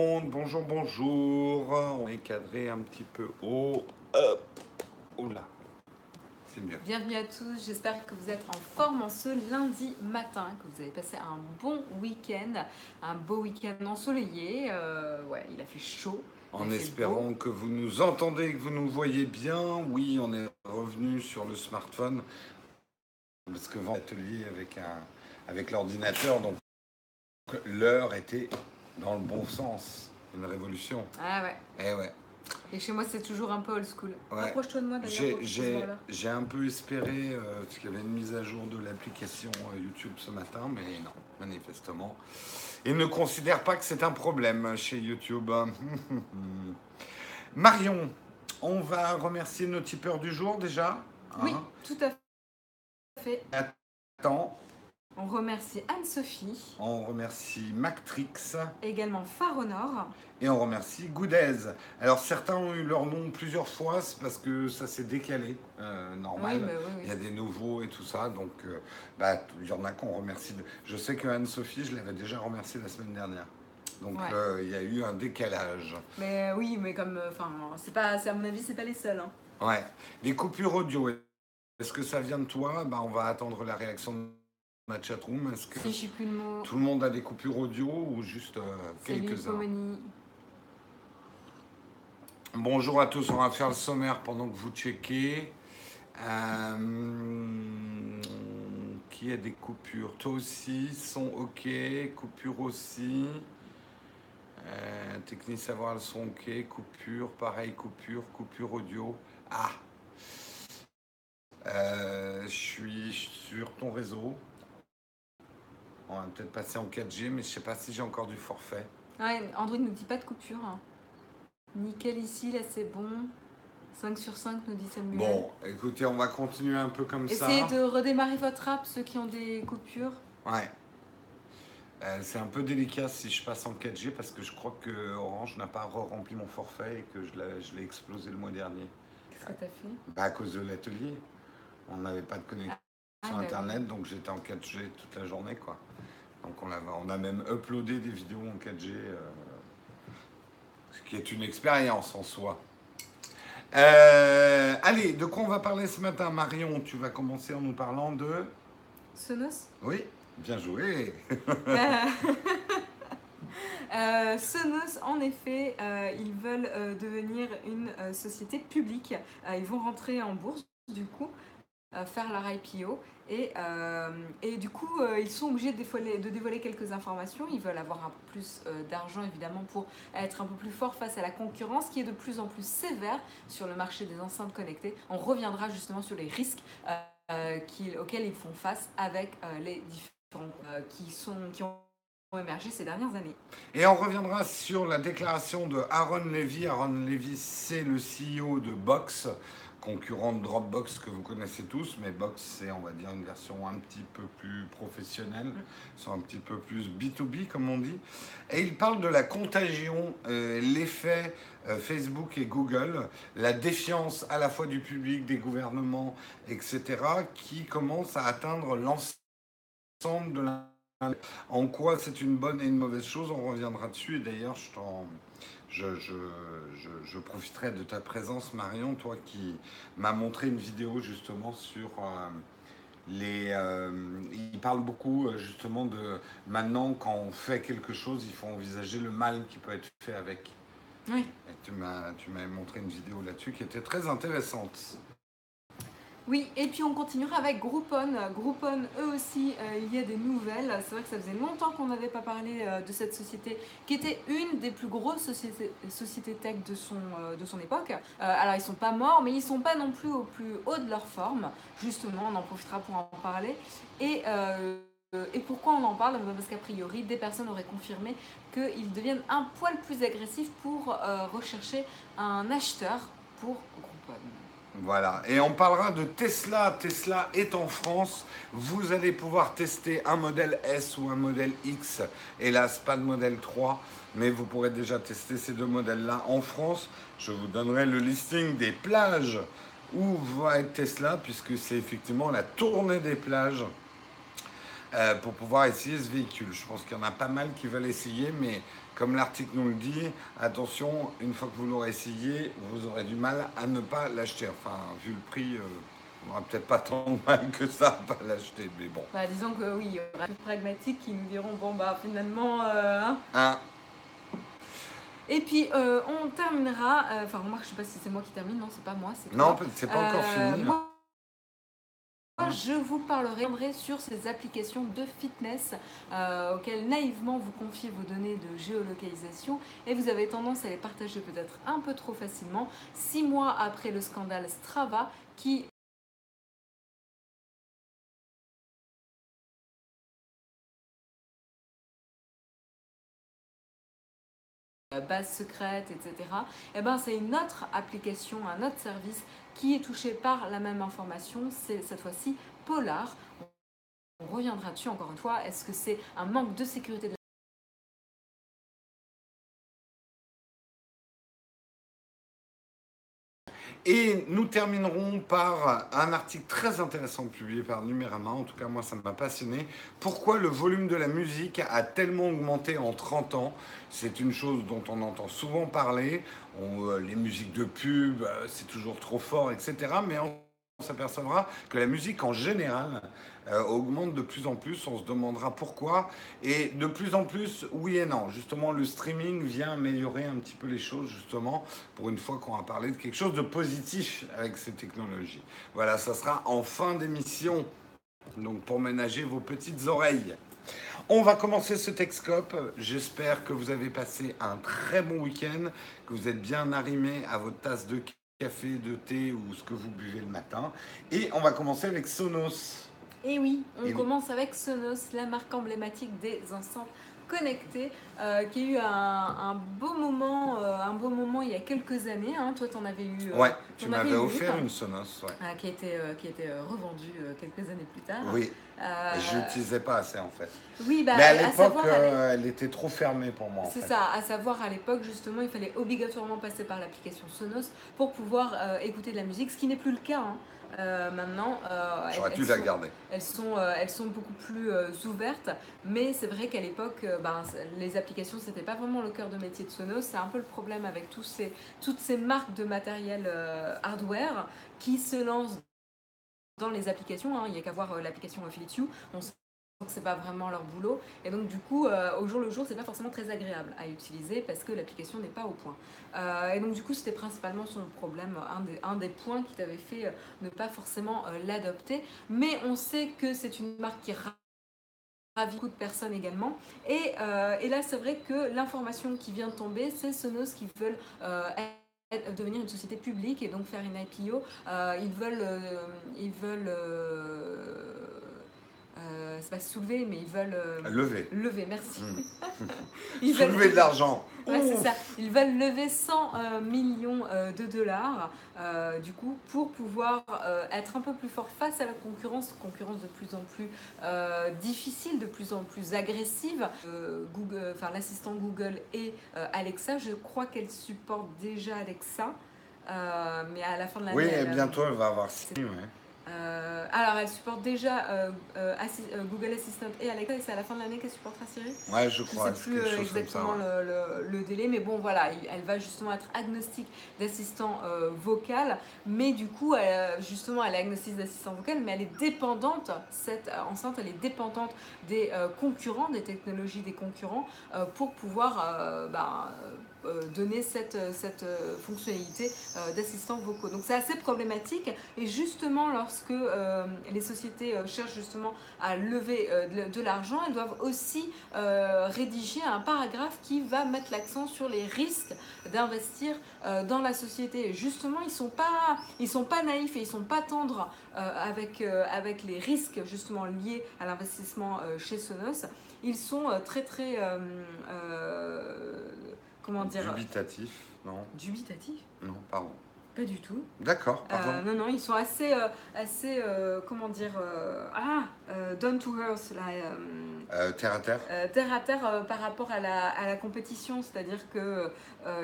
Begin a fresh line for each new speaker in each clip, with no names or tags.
monde, bonjour, bonjour. On est cadré un petit peu haut. Hop. Oula. C'est mieux.
Bienvenue à tous, j'espère que vous êtes en forme en ce lundi matin, que vous avez passé un bon week-end, un beau week-end ensoleillé. Euh, ouais, il a fait chaud.
En espérant que vous nous entendez, que vous nous voyez bien. Oui, on est revenu sur le smartphone. Parce que vent atelier avec, un, avec l'ordinateur, donc l'heure était dans le bon sens. Une révolution.
Ah ouais,
Eh ouais.
et chez moi c'est toujours un peu old school.
Ouais.
Rapproche-toi de moi d'ailleurs.
J'ai un peu espéré, euh, parce qu'il y avait une mise à jour de l'application euh, YouTube ce matin, mais non, manifestement. Ils ne considèrent pas que c'est un problème chez YouTube. Marion, on va remercier nos tipeurs du jour déjà. hein?
Oui, tout à fait.
Attends,
On remercie Anne-Sophie,
on remercie Mactrix
également Faronor.
et on remercie Goudez. Alors certains ont eu leur nom plusieurs fois, c'est parce que ça s'est décalé, euh, normal.
Oui, bah oui, oui.
Il y a des nouveaux et tout ça, donc euh, bah, il y en a qu'on remercie. Je sais que Anne-Sophie, je l'avais déjà remerciée la semaine dernière. Donc
Ouais.
euh, il y a eu un décalage.
Mais oui, mais comme, enfin, c'est pas, c'est à mon avis, c'est pas les seuls. hein.
Ouais. Les coupures audio, est-ce que ça vient de toi? Bah, On va attendre la réaction de ma chatroom. Est-ce que
Si je suis plus le mot.
tout le monde a des coupures audio ou juste euh, quelques-uns. Bonjour à tous, on va faire le sommaire pendant que vous checkez. Euh, qui a des coupures? Toi aussi, son ok, coupure aussi. Euh, technique savoir le son ok, coupure, pareil, coupure, coupure audio. Ah Euh, Je suis sur ton réseau. On va peut-être passer en 4G, mais je sais pas si j'ai encore du forfait.
Ouais, Android ne dit pas de coupure. hein. Nickel ici, là c'est bon. 5 sur 5 nous dit Samuel.
Bon, écoutez, on va continuer un peu comme ça.
Essayez de redémarrer votre app, ceux qui ont des coupures.
Ouais. Euh, c'est un peu délicat si je passe en 4G parce que je crois que Orange n'a pas rempli mon forfait et que je l'ai, explosé le mois dernier.
Qu'est-ce que t'as fait?
Bah, à cause de l'atelier. On n'avait pas de connexion
Ah, bah,
internet, donc j'étais en 4G toute la journée, quoi. Donc on, a même uploadé des vidéos en 4G, euh, ce qui est une expérience en soi. Euh, allez, de quoi on va parler ce matin Marion, tu vas commencer en nous parlant de...
Sonos?
Oui, bien joué.
Euh, Sonos, en effet, euh, ils veulent euh, devenir une euh, société publique. Euh, ils vont rentrer en bourse, du coup, euh, faire leur IPO. Et, euh, et du coup, euh, ils sont obligés de dévoiler, de dévoiler quelques informations. Ils veulent avoir un peu plus euh, d'argent, évidemment, pour être un peu plus fort face à la concurrence qui est de plus en plus sévère sur le marché des enceintes connectées. On reviendra justement sur les risques euh, euh, auxquels ils font face avec euh, les différents euh, qui, sont, qui ont émergé ces dernières années.
Et on reviendra sur la déclaration de Aaron Levy. Aaron Levy, c'est le CEO de Box, concurrent de Dropbox que vous connaissez tous, mais Box, c'est, on va dire, une version un petit peu plus professionnelle, ils sont un petit peu plus B2B, comme on dit. Et il parle de la contagion, euh, l'effet euh, Facebook et Google, la défiance à la fois du public, des gouvernements, etc., qui commence à atteindre l'ensemble de la en quoi c'est une bonne et une mauvaise chose, on reviendra dessus. Et d'ailleurs, je, t'en- je, je, je, je profiterai de ta présence, Marion, toi qui m'as montré une vidéo justement sur euh, les. euh, il parle beaucoup euh, justement de maintenant, quand on fait quelque chose, il faut envisager le mal qui peut être fait avec.
Oui.
Et tu m'as montré une vidéo là-dessus qui était très intéressante.
Oui, et puis on continuera avec Groupon. Groupon, eux aussi, euh, il y a des nouvelles. C'est vrai que ça faisait longtemps qu'on n'avait pas parlé euh, de cette société qui était une des plus grosses sociétés, tech de son, euh, époque. Alors ils sont pas morts, mais ils sont pas non plus au plus haut de leur forme. Justement, on en profitera pour en parler. Et, pourquoi on en parle? Parce qu'a priori, des personnes auraient confirmé qu'ils deviennent un poil plus agressifs pour rechercher un acheteur pour.
Voilà, et on parlera de Tesla. Tesla est en France. Vous allez pouvoir tester un modèle S ou un modèle X. Hélas, pas de modèle 3, mais vous pourrez déjà tester ces deux modèles-là en France. Je vous donnerai le listing des plages où va être Tesla, puisque c'est effectivement la tournée des plages euh, pour pouvoir essayer ce véhicule. Je pense qu'il y en a pas mal qui veulent essayer, mais comme l'article nous le dit, attention, une fois que vous l'aurez essayé, vous aurez du mal à ne pas l'acheter. Enfin, vu le prix, euh, on n'aura peut-être pas tant de mal que ça à pas l'acheter, mais bon.
Bah, disons que oui, il y aura des pragmatiques qui nous diront bon bah finalement. euh, hein.
Hein
Et puis euh, on terminera. euh, Enfin, remarque, je sais pas si c'est moi qui termine. Non, c'est pas moi, c'est
Non,
toi.
c'est pas encore
Euh,
fini.
moi, je vous parlerai sur ces applications de fitness euh, auxquelles naïvement vous confiez vos données de géolocalisation et vous avez tendance à les partager peut-être un peu trop facilement. Six mois après le scandale Strava qui base secrète, etc. Eh ben, c'est une autre application, un autre service qui est touché par la même information. C'est cette fois-ci Polar. On reviendra dessus encore une fois. Est-ce que c'est un manque de sécurité de
Et nous terminerons par un article très intéressant publié par Numérama, en tout cas moi ça m'a passionné. Pourquoi le volume de la musique a tellement augmenté en 30 ans? C'est une chose dont on entend souvent parler. Euh, les musiques de pub, euh, c'est toujours trop fort, etc. Mais on s'apercevra que la musique en général euh, augmente de plus en plus. On se demandera pourquoi. Et de plus en plus, oui et non. Justement, le streaming vient améliorer un petit peu les choses, justement, pour une fois qu'on va parler de quelque chose de positif avec ces technologies. Voilà, ça sera en fin d'émission. Donc, pour ménager vos petites oreilles. On va commencer ce Texcope. J'espère que vous avez passé un très bon week-end, que vous êtes bien arrimé à votre tasse de café, de thé ou ce que vous buvez le matin. Et on va commencer avec Sonos.
Et oui, on
Et oui.
commence avec Sonos, la marque emblématique des enceintes connectées, euh, qui a eu un, un beau moment, euh, un beau moment il y a quelques années. hein. Toi, t'en avais eu. euh,
Ouais, tu m'avais offert
une,
Sonos. Ouais.
euh, qui a été, euh, qui a été revendue quelques années plus tard.
Oui, je l'utilisais pas assez en fait.
oui, bah,
Mais à l'époque, elle était trop fermée pour moi.
C'est ça, à savoir à l'époque justement, il fallait obligatoirement passer par l'application Sonos pour pouvoir écouter de la musique, ce qui n'est plus le cas. hein. Euh, maintenant, euh, elles-
dû
elles
la
sont-
garder.
Elles sont, euh, elles sont beaucoup plus ouvertes, mais c'est vrai qu'à l'époque, ben, les applications, c'était pas vraiment le cœur de métier de Sonos. C'est un peu le problème avec tous ces, toutes ces marques de matériel hardware qui se lancent dans les applications. hein. Il n'y a qu'à voir l'application Philips Hue. On que c'est pas vraiment leur boulot. Et donc, du coup, euh, au jour le jour, c'est pas forcément très agréable à utiliser parce que l'application n'est pas au point. Euh, et donc, du coup, c'était principalement son problème, un des, points qui t'avait fait euh, ne pas forcément l'adopter. Mais on sait que c'est une marque qui ra- ravit beaucoup de personnes également. Et, là, c'est vrai que l'information qui vient de tomber, c'est Sonos qui veulent devenir une société publique et donc faire une IPO. Ils veulent, euh, c'est pas soulever, mais ils veulent euh,
Lever.
lever. Merci.
Mm.
Ils veulent-
Soulever de l'argent.
Ouais, c'est ça. Ils veulent lever 100 euh, millions euh, de dollars, euh, du coup, pour pouvoir être un peu plus fort face à la concurrence, concurrence de plus en plus difficile, de plus en plus agressive. Google, enfin l'assistant Google et Alexa, je crois qu'elle supporte déjà Alexa, mais à la fin de l'année.
Oui, et bientôt elle va avoir. Ouais.
Euh, alors, elle supporte déjà euh, euh, Assi- Google Assistant et Alexa, et c'est à la fin de l'année qu'elle supportera Siri.
ouais, je
Je
crois.
ne sais
c'est
plus
ça,
exactement
ouais.
le, le- le délai, mais bon voilà, il- elle va justement être agnostique d'assistant vocal, mais du coup, elle, justement, elle est agnostique d'assistant vocal, mais elle est dépendante, cette enceinte, elle est dépendante des concurrents, des technologies des concurrents, pour pouvoir euh, donner cette, cette euh, fonctionnalité euh, d'assistants vocaux. Donc c'est assez problématique, et justement, lorsque euh, les sociétés euh, cherchent justement à lever euh, de, l'argent, elles doivent aussi euh, rédiger un paragraphe qui va mettre l'accent sur les risques d'investir euh, dans la société. Et justement, ils sont sont pas naïfs et ils sont pas tendres euh, avec euh, avec les risques justement liés à l'investissement euh, chez Sonos. Ils sont euh, très très euh, euh, comment dire
Dubitatif. Non,
dubitatifs.
non, pardon.
Pas du tout.
D'accord,
Euh,
pardon.
non, non, ils sont assez, euh, assez euh, comment dire, euh, ah, euh, down to earth, là, euh,
terre à terre
Euh, terre à terre euh, par rapport à la, à la compétition, c'est-à-dire que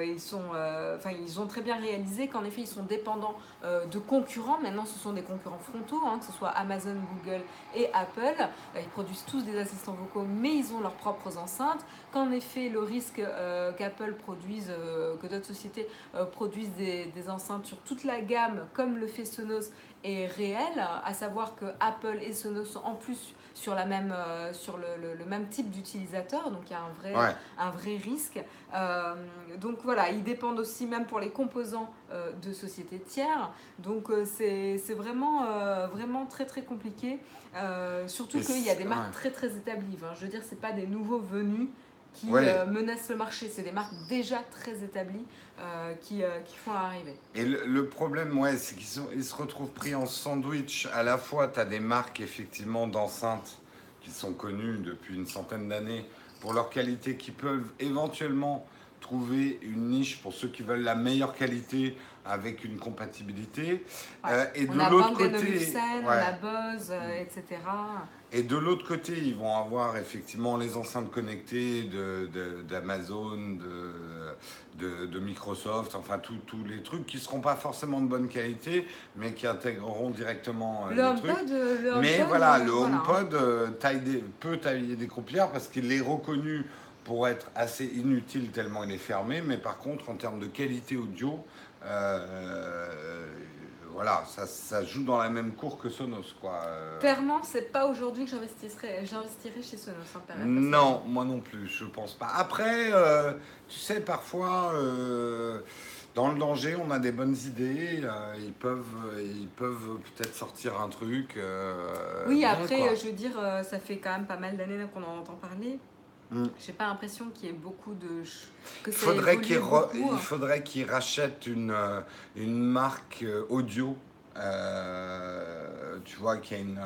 ils, ont très bien réalisé qu'en effet ils sont dépendants de concurrents. Maintenant, ce sont des concurrents frontaux, hein, que ce soit Amazon, Google et Apple. Ils produisent tous des assistants vocaux, mais ils ont leurs propres enceintes. Qu'en effet, le risque qu'Apple produise, que d'autres sociétés produisent des, des enceintes sur toute la gamme, comme le fait Sonos, est réel, à savoir que Apple et Sonos sont en plus sur, la même, euh, sur le, le- le même type d'utilisateur, donc il y a un vrai,
Ouais.
un vrai risque. Euh, donc voilà, ils dépendent aussi même pour les composants euh, de sociétés tiers. Donc c'est vraiment, vraiment très très compliqué. Surtout qu'il y a des marques
ouais.
très très établies. Je veux dire, c'est pas des nouveaux venus qui
Ouais.
euh, menacent le marché, c'est des marques déjà très établies euh, qui, euh, qui font l'arrivée.
Et le, le problème, ouais, c'est qu'ils ils se retrouvent pris en sandwich. À la fois, tu as des marques, effectivement, d'enceintes qui sont connues depuis une centaine d'années pour leur qualité, qui peuvent éventuellement trouver une niche pour ceux qui veulent la meilleure qualité avec une compatibilité.
Ouais.
Euh, et de l'autre côté,
on a Buzz, euh, etc.
Et de l'autre côté, ils vont avoir effectivement les enceintes connectées de- de- d'Amazon, de, de, de Microsoft, enfin tous les trucs qui ne seront pas forcément de bonne qualité, mais qui intégreront directement euh,
Le
les trucs.
HomePod, le
Mais voilà, le. HomePod taille des- peut tailler des croupières parce qu'il est reconnu pour être assez inutile tellement il est fermé, mais par contre en termes de qualité audio, voilà, ça, ça joue dans la même cour que Sonos quoi. Euh,
Clairement, c'est pas aujourd'hui que j'investirais j'investirais chez Sonos. hein,
Non, moi non plus, je pense pas. Après, euh, tu sais, parfois, euh, dans le danger, on a des bonnes idées. euh, ils peuvent, ils peuvent peut-être sortir un truc. euh,
Oui,
bien,
après,
quoi.
euh, je veux dire, euh, ça fait quand même pas mal d'années qu'on en entend parler.
Mm.
J'ai pas l'impression qu'il y ait beaucoup de. que
il
ça
faudrait qu'ils re-
beaucoup.
il faudrait qu'ils rachètent une, euh, une marque euh, audio, euh, tu vois, qui a, une,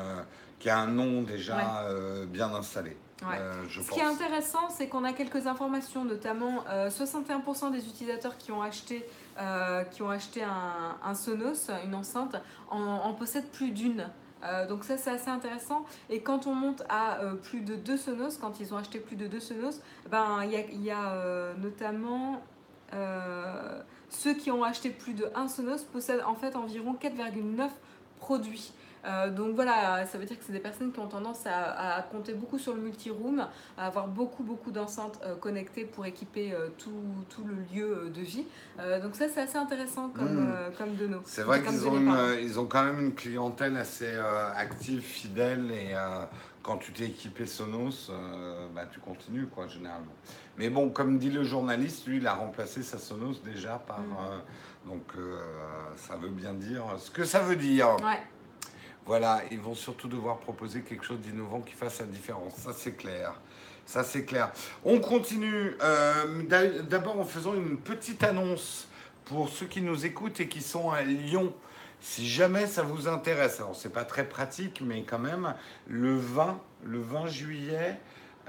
qui a un nom déjà
Ouais.
euh, bien installé.
Ouais.
euh, je
Ce
pense.
qui est intéressant, c'est qu'on a quelques informations, notamment euh, 61% des utilisateurs qui ont acheté, qui ont acheté un, un Sonos, une enceinte, en, en possèdent plus d'une. Euh, donc ça c'est assez intéressant et quand on monte à euh, plus de deux Sonos, quand ils ont acheté plus de deux Sonos, ben il y a, euh, notamment ceux qui ont acheté plus de un Sonos possèdent en fait environ 4,9 produits. Euh, donc voilà, ça veut dire que c'est des personnes qui ont tendance à, à compter beaucoup sur le multi-room, à avoir beaucoup beaucoup d'enceintes euh, connectées pour équiper euh, tout, tout le lieu de vie. Donc ça c'est assez intéressant comme,
Mm.
euh, comme de nos.
C'est vrai qu'ils ont, une, ils ont quand même une clientèle assez active, fidèle, et quand tu t'es équipé Sonos, euh, bah, tu continues, quoi, généralement. Mais bon, comme dit le journaliste, lui, il a remplacé sa Sonos déjà par...
Mm.
euh, donc, euh, ça veut bien dire ce que ça veut dire.
Ouais.
Voilà, ils vont surtout devoir proposer quelque chose d'innovant qui fasse la différence. Ça, c'est clair. Ça, c'est clair. On continue. euh, d'a- D'abord en faisant une petite annonce pour ceux qui nous écoutent et qui sont à Lyon. Si jamais ça vous intéresse, alors c'est pas très pratique, mais quand même, le 20, le 20 juillet,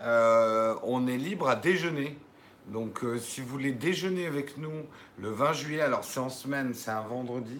euh, on est libre à déjeuner. Donc, euh, si vous voulez déjeuner avec nous le 20 juillet, alors c'est en semaine, c'est un vendredi.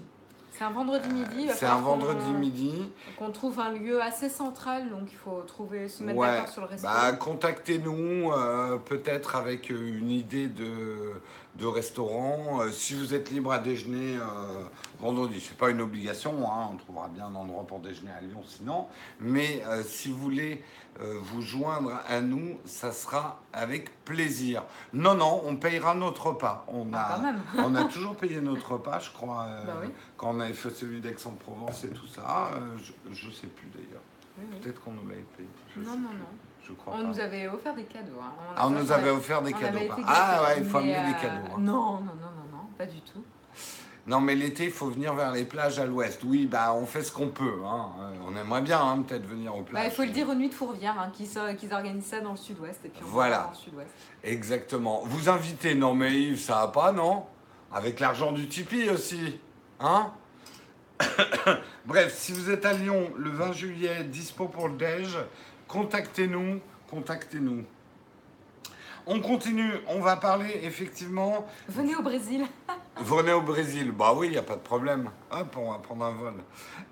C'est un vendredi midi.
C'est un vendredi midi.
Qu'on trouve un lieu assez central, donc il faut trouver, se mettre
Ouais,
d'accord sur le resto.
Bah, contactez-nous, euh, peut-être avec euh, une idée de, de restaurant. Euh, si vous êtes libre à déjeuner euh, vendredi, c'est pas une obligation, hein, on trouvera bien un endroit pour déjeuner à Lyon sinon. Mais euh, si vous voulez euh, vous joindre à nous, ça sera avec plaisir. Non, non, on payera notre repas. On
Ah,
a, on a toujours payé notre repas, je crois, euh,
Bah oui.
quand on avait fait celui d'Aix-en-Provence et tout ça. Euh, je, je sais plus d'ailleurs.
Oui, oui.
Peut-être qu'on nous l'avait payé. Je
Non, non,
plus.
non.
Je crois
On
pas.
nous avait offert des cadeaux. hein. On,
Ah, on nous avait offert des
on
cadeaux. pas- Ah ouais, il faut amener des
euh,
cadeaux. hein.
Non, non, non, non, non, pas du tout.
Non, mais l'été, il faut venir vers les plages à l'ouest. Oui, bah on fait ce qu'on peut. hein. Euh, On aimerait bien hein, peut-être venir aux
Bah,
plages.
il faut le dire aux nuits de Fourvière, hein, qu'ils organisent ça dans le sud-ouest. Et puis on va
Voilà.
dans le sud-ouest.
Exactement. Vous invitez, non mais Yves, ça va pas, non? Avec l'argent du Tipeee aussi. Hein? Bref, si vous êtes à Lyon le 20 juillet, dispo pour le déj, contactez-nous, contactez-nous. On continue, on va parler effectivement
Venez au Brésil.
Venez au Brésil Bah oui, il n'y a pas de problème. Hop, on va prendre un vol.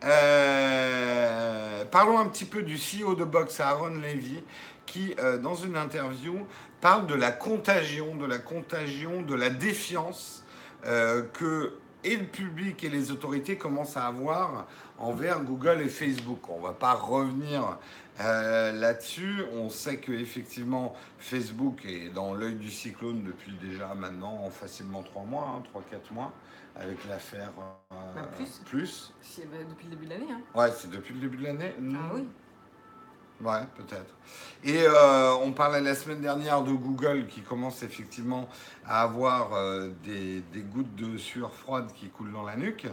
Euh, parlons un petit peu du CEO de Box, Aaron Levy, qui, euh, dans une interview, parle de la contagion, de la contagion, de la défiance euh, que et le public et les autorités commencent à avoir envers Google et Facebook. On ne va pas revenir euh, là-dessus. On sait que effectivement Facebook est dans l'œil du cyclone depuis déjà maintenant facilement trois mois, hein, trois quatre mois avec l'affaire
Bah, plus.
plus.
C'est bah, depuis le début de l'année. Hein.
Ouais, c'est depuis le début de l'année.
Ah oui.
Ouais, peut-être. Et euh, on parlait la semaine dernière de Google qui commence effectivement à avoir euh, des, des gouttes de sueur froide qui coulent dans la nuque,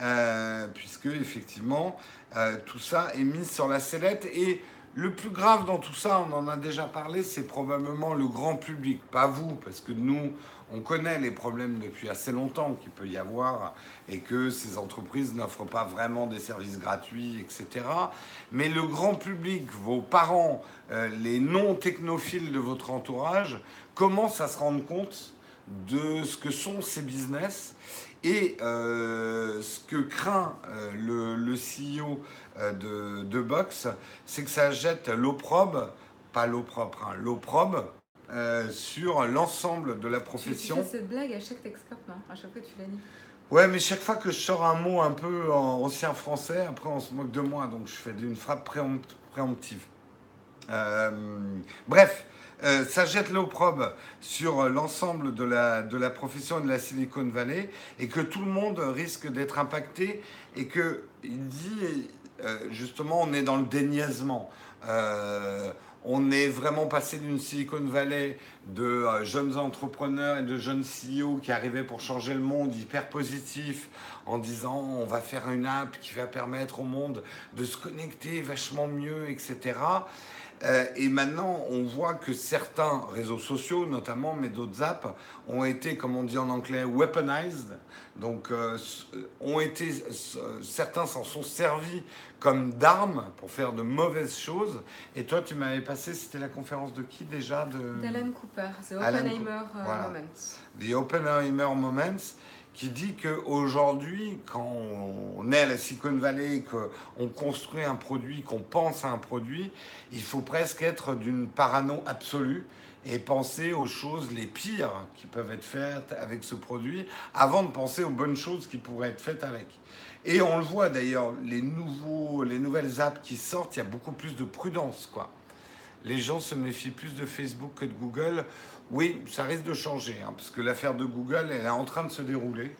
euh, puisque effectivement euh, tout ça est mis sur la sellette. Et le plus grave dans tout ça, on en a déjà parlé, c'est probablement le grand public, pas vous, parce que nous, on connaît les problèmes depuis assez longtemps qu'il peut y avoir et que ces entreprises n'offrent pas vraiment des services gratuits, etc. Mais le grand public, vos parents, euh, les non-technophiles de votre entourage, commencent à se rendre compte de ce que sont ces business et euh, ce que craint euh, le, le CEO euh, de, de Box, c'est que ça jette l'opprobre, pas l'opprobre, hein, l'opprobre euh, sur l'ensemble de la
Tu, tu
profession.
fais cette blague à chaque Texcop, non À chaque fois, tu dit.
Ouais, mais chaque fois que je sors un mot un peu en ancien français, après on se moque de moi, donc je fais une frappe préempt- préemptive. Euh, bref, euh, ça jette l'opprobre sur l'ensemble de la, de la profession de la Silicon Valley et que tout le monde risque d'être impacté et que il dit euh, justement on est dans le déniaisement. Euh, on est vraiment passé d'une Silicon Valley de jeunes entrepreneurs et de jeunes CEO qui arrivaient pour changer le monde, hyper positifs, en disant on va faire une app qui va permettre au monde de se connecter vachement mieux, etc. Euh, et maintenant, on voit que certains réseaux sociaux, notamment, mais d'autres apps, ont été, comme on dit en anglais, weaponized. Donc, euh, s- ont été, certains s'en sont servis comme d'armes pour faire de mauvaises choses. Et toi, tu m'avais passé, c'était la conférence de qui déjà de...
D'Alan Cooper, The Oppenheimer euh,
voilà.
Moments.
The Oppenheimer Moments, qui dit qu'aujourd'hui, quand on est à la Silicon Valley, qu'on construit un produit, qu'on pense à un produit, il faut presque être d'une parano absolue et penser aux choses les pires qui peuvent être faites avec ce produit avant de penser aux bonnes choses qui pourraient être faites avec. Et on le voit d'ailleurs, les, nouveaux, les nouvelles apps qui sortent, il y a beaucoup plus de prudence, quoi. Les gens se méfient plus de Facebook que de Google. Oui, ça risque de changer, hein, parce que l'affaire de Google, elle est en train de se dérouler.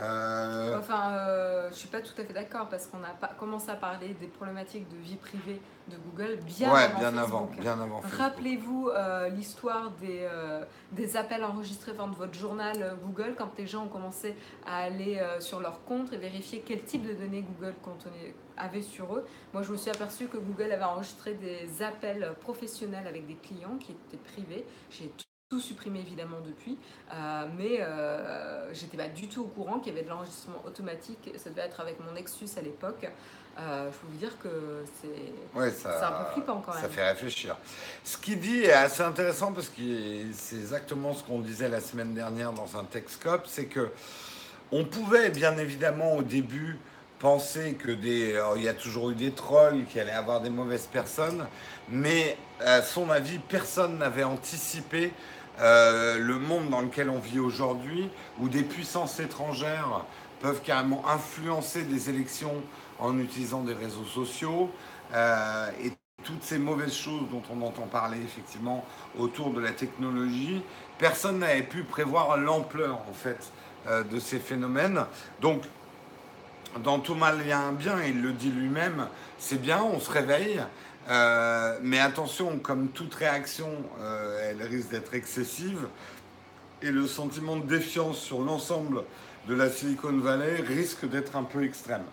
Euh,
Enfin, euh, je suis pas tout à fait d'accord parce qu'on a pas commencé à parler des problématiques de vie privée de Google bien
ouais,
avant
bien
Facebook.
avant, bien avant.
Rappelez-vous euh, l'histoire des, des appels enregistrés dans votre journal Google quand les gens ont commencé à aller sur leur compte et vérifier quel type de données Google contenait, avait sur eux. Moi, je me suis aperçu que Google avait enregistré des appels professionnels avec des clients qui étaient privés. J'ai tout supprimé évidemment depuis, Euh, mais euh, j'étais pas du tout au courant qu'il y avait de l'enregistrement automatique. Ça devait être avec mon Nexus à l'époque. Euh, je peux vous dire que c'est
Ouais, ça,
un peu flippant quand
Ça
même.
fait réfléchir. Ce qu'il dit est assez intéressant parce que c'est exactement ce qu'on disait la semaine dernière dans un Texcope, c'est que on pouvait bien évidemment au début penser que des, alors, il y a toujours eu des trolls qui allaient avoir des mauvaises personnes, mais à son avis, personne n'avait anticipé euh, le monde dans lequel on vit aujourd'hui, où des puissances étrangères peuvent carrément influencer des élections en utilisant des réseaux sociaux. euh, et toutes ces mauvaises choses dont on entend parler effectivement autour de la technologie, personne n'avait pu prévoir l'ampleur en fait euh, de ces phénomènes. Donc, dans tout mal, il y a un bien, il le dit lui-même, c'est bien, on se réveille, euh, mais attention, comme toute réaction, euh, elle risque d'être excessive, et le sentiment de défiance sur l'ensemble de la Silicon Valley risque d'être un peu extrême.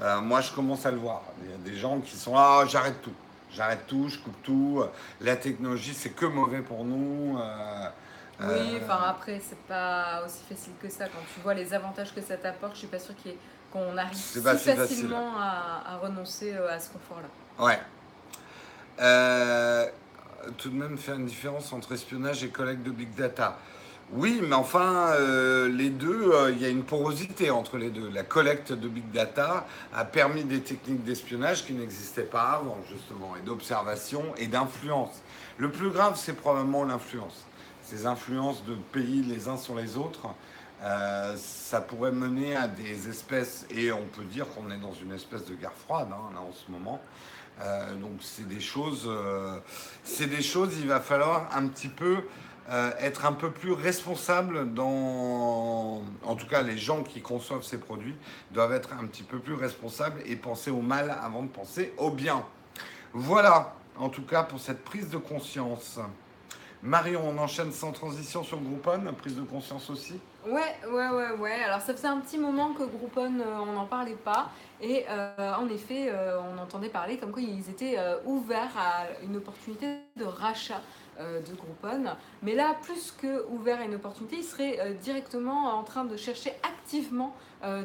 Euh, moi, je commence à le voir. Il y a des gens qui sont ah, j'arrête tout, j'arrête tout, je coupe tout. La technologie, c'est que mauvais pour nous.
Oui, enfin après, c'est pas aussi facile que ça. Quand tu vois les avantages que ça t'apporte, je suis pas ait- qu'on arrive si
facile.
facilement à, à renoncer à ce confort-là.
Ouais. Euh, tout de même faire une différence entre espionnage et collecte de big data. Oui, mais enfin, euh, les deux, euh, il y a une porosité entre les deux. La collecte de big data a permis des techniques d'espionnage qui n'existaient pas avant, justement, et d'observation et d'influence. Le plus grave, c'est probablement l'influence. Ces influences de pays les uns sur les autres, ça pourrait mener à des espèces, et on peut dire qu'on est dans une espèce de guerre froide, hein, là, en ce moment. Euh, donc c'est des choses, euh, c'est des choses, il va falloir un petit peu euh, être un peu plus responsable dans, en tout cas les gens qui conçoivent ces produits doivent être un petit peu plus responsables et penser au mal avant de penser au bien. Voilà, en tout cas pour cette prise de conscience. Marion, on enchaîne sans transition sur Groupon, prise de conscience aussi?
Ouais, ouais, ouais, ouais. Alors ça faisait un petit moment que Groupon, euh, on n'en parlait pas. Et euh, en effet, euh, on entendait parler comme quoi ils étaient ouverts à une opportunité de rachat de Groupon. Mais là, plus que ouvert à une opportunité, ils seraient directement en train de chercher activement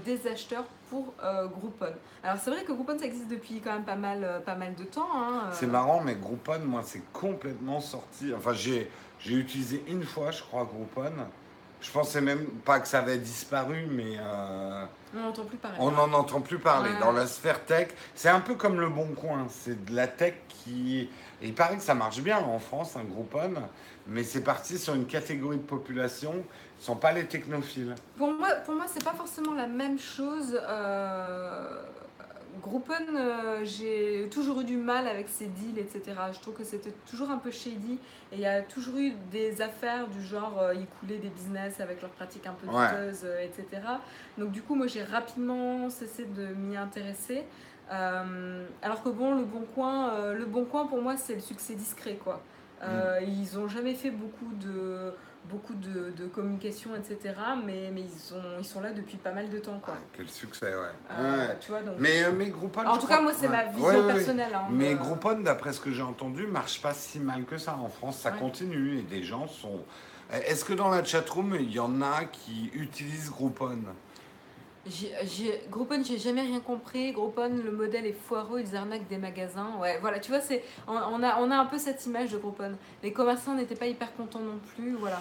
des acheteurs pour Groupon. Alors c'est vrai que Groupon, ça existe depuis quand même pas mal, pas mal de temps. hein.
C'est marrant, mais Groupon, moi, c'est complètement sorti. Enfin, j'ai utilisé une fois, je crois, Groupon. Je pensais même pas que ça avait disparu, mais euh,
On n'entend plus parler.
on n'en entend plus parler.
Ouais.
Dans la sphère tech, c'est un peu comme le Bon Coin. C'est de la tech qui. Et il paraît que ça marche bien en France, un Groupon, mais c'est parti sur une catégorie de population. Ce sont pas les technophiles.
Pour moi, pour moi c'est pas forcément la même chose. Euh, Groupon, euh, j'ai toujours eu du mal avec ces deals, etc. Je trouve que c'était toujours un peu shady et il y a toujours eu des affaires du genre euh, ils coulaient des business avec leurs pratiques un peu douteuses, euh, etc. Donc du coup, moi j'ai rapidement cessé de m'y intéresser. Euh, alors que bon, le Bon Coin, euh, le Bon Coin pour moi c'est le succès discret quoi. Euh, Ils ont jamais fait beaucoup de beaucoup de, de communication, etc. Mais, mais ils, sont, ils sont là depuis pas mal de temps quoi.
Quel succès, ouais.
Euh,
Ouais.
Tu vois donc.
Mais, euh, mais Groupon.
en tout
crois-
cas, moi c'est
ouais.
ma vision
Ouais, ouais, ouais.
personnelle. hein,
Mais Groupon, d'après ce que j'ai entendu, marche pas si mal que ça en France. Ça
Ouais.
continue et des gens sont. Est-ce que dans la chatroom, il y en a qui utilisent Groupon?
Groupon, j'ai jamais rien compris. Groupon, le modèle est foireux, ils arnaquent des magasins. Ouais, voilà, tu vois, c'est, on, on a, on a un peu cette image de Groupon. Les commerçants n'étaient pas hyper contents non plus, voilà.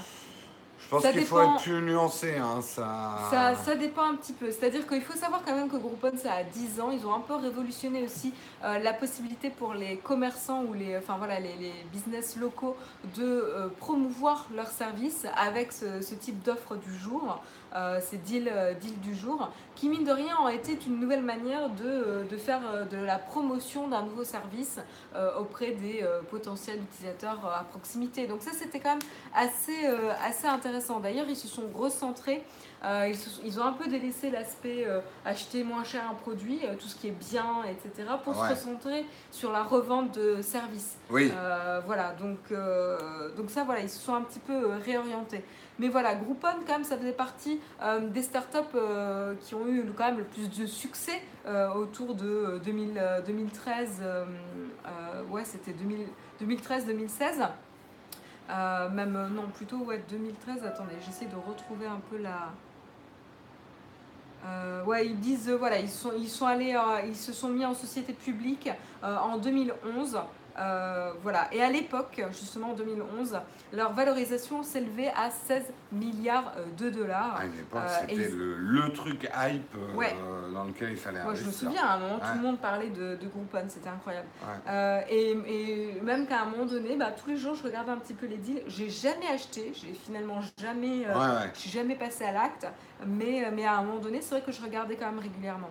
Je pense qu'il faut être plus nuancé. Hein, ça...
Ça, ça dépend un petit peu. C'est-à-dire qu'il faut savoir quand même que Groupon, ça a 10 ans. Ils ont un peu révolutionné aussi euh, la possibilité pour les commerçants ou les, enfin, voilà, les, les business locaux de euh, promouvoir leurs services avec ce, ce type d'offre du jour, ces deals, euh, deals du jour, qui mine de rien ont été une nouvelle manière de, euh, de faire euh, de la promotion d'un nouveau service euh, auprès des euh, potentiels utilisateurs euh, à proximité. Donc ça, c'était quand même assez, euh, assez intéressant. D'ailleurs, ils se sont recentrés, euh, ils, se sont- ils ont un peu délaissé l'aspect euh, acheter moins cher un produit, euh, tout ce qui est bien, etc., pour
Ouais.
se recentrer sur la revente de services.
Oui,
Euh, voilà, donc, euh, donc ça, voilà, ils se sont un petit peu euh, réorientés. Mais voilà, Groupon, quand même, ça faisait partie euh, des startups euh, qui ont eu quand même le plus de succès euh, autour de euh, 2000, euh, 2013. euh, euh, ouais, c'était 2000 2013-2016. Euh, même, non, plutôt, ouais, 2013. Attendez, j'essaie de retrouver un peu la... Ouais, ils disent, voilà, ils sont, allés, ils se sont mis en société publique en 2011. Euh, voilà. Et à l'époque, justement en 2011, leur valorisation s'élevait à 16 milliards euh, de dollars.
à une époque,
Euh,
c'était
ils-
le, le truc hype euh, dans lequel il fallait
Moi, je me
investir.
souviens, à un moment, tout le monde parlait de, de Groupon, c'était incroyable.
Ouais.
Et, et même qu'à un moment donné, bah, tous les jours, je regardais un petit peu les deals. J'ai jamais acheté, j'ai finalement jamais, je suis jamais passée à l'acte, mais, mais à un moment donné, c'est vrai que je regardais quand même régulièrement.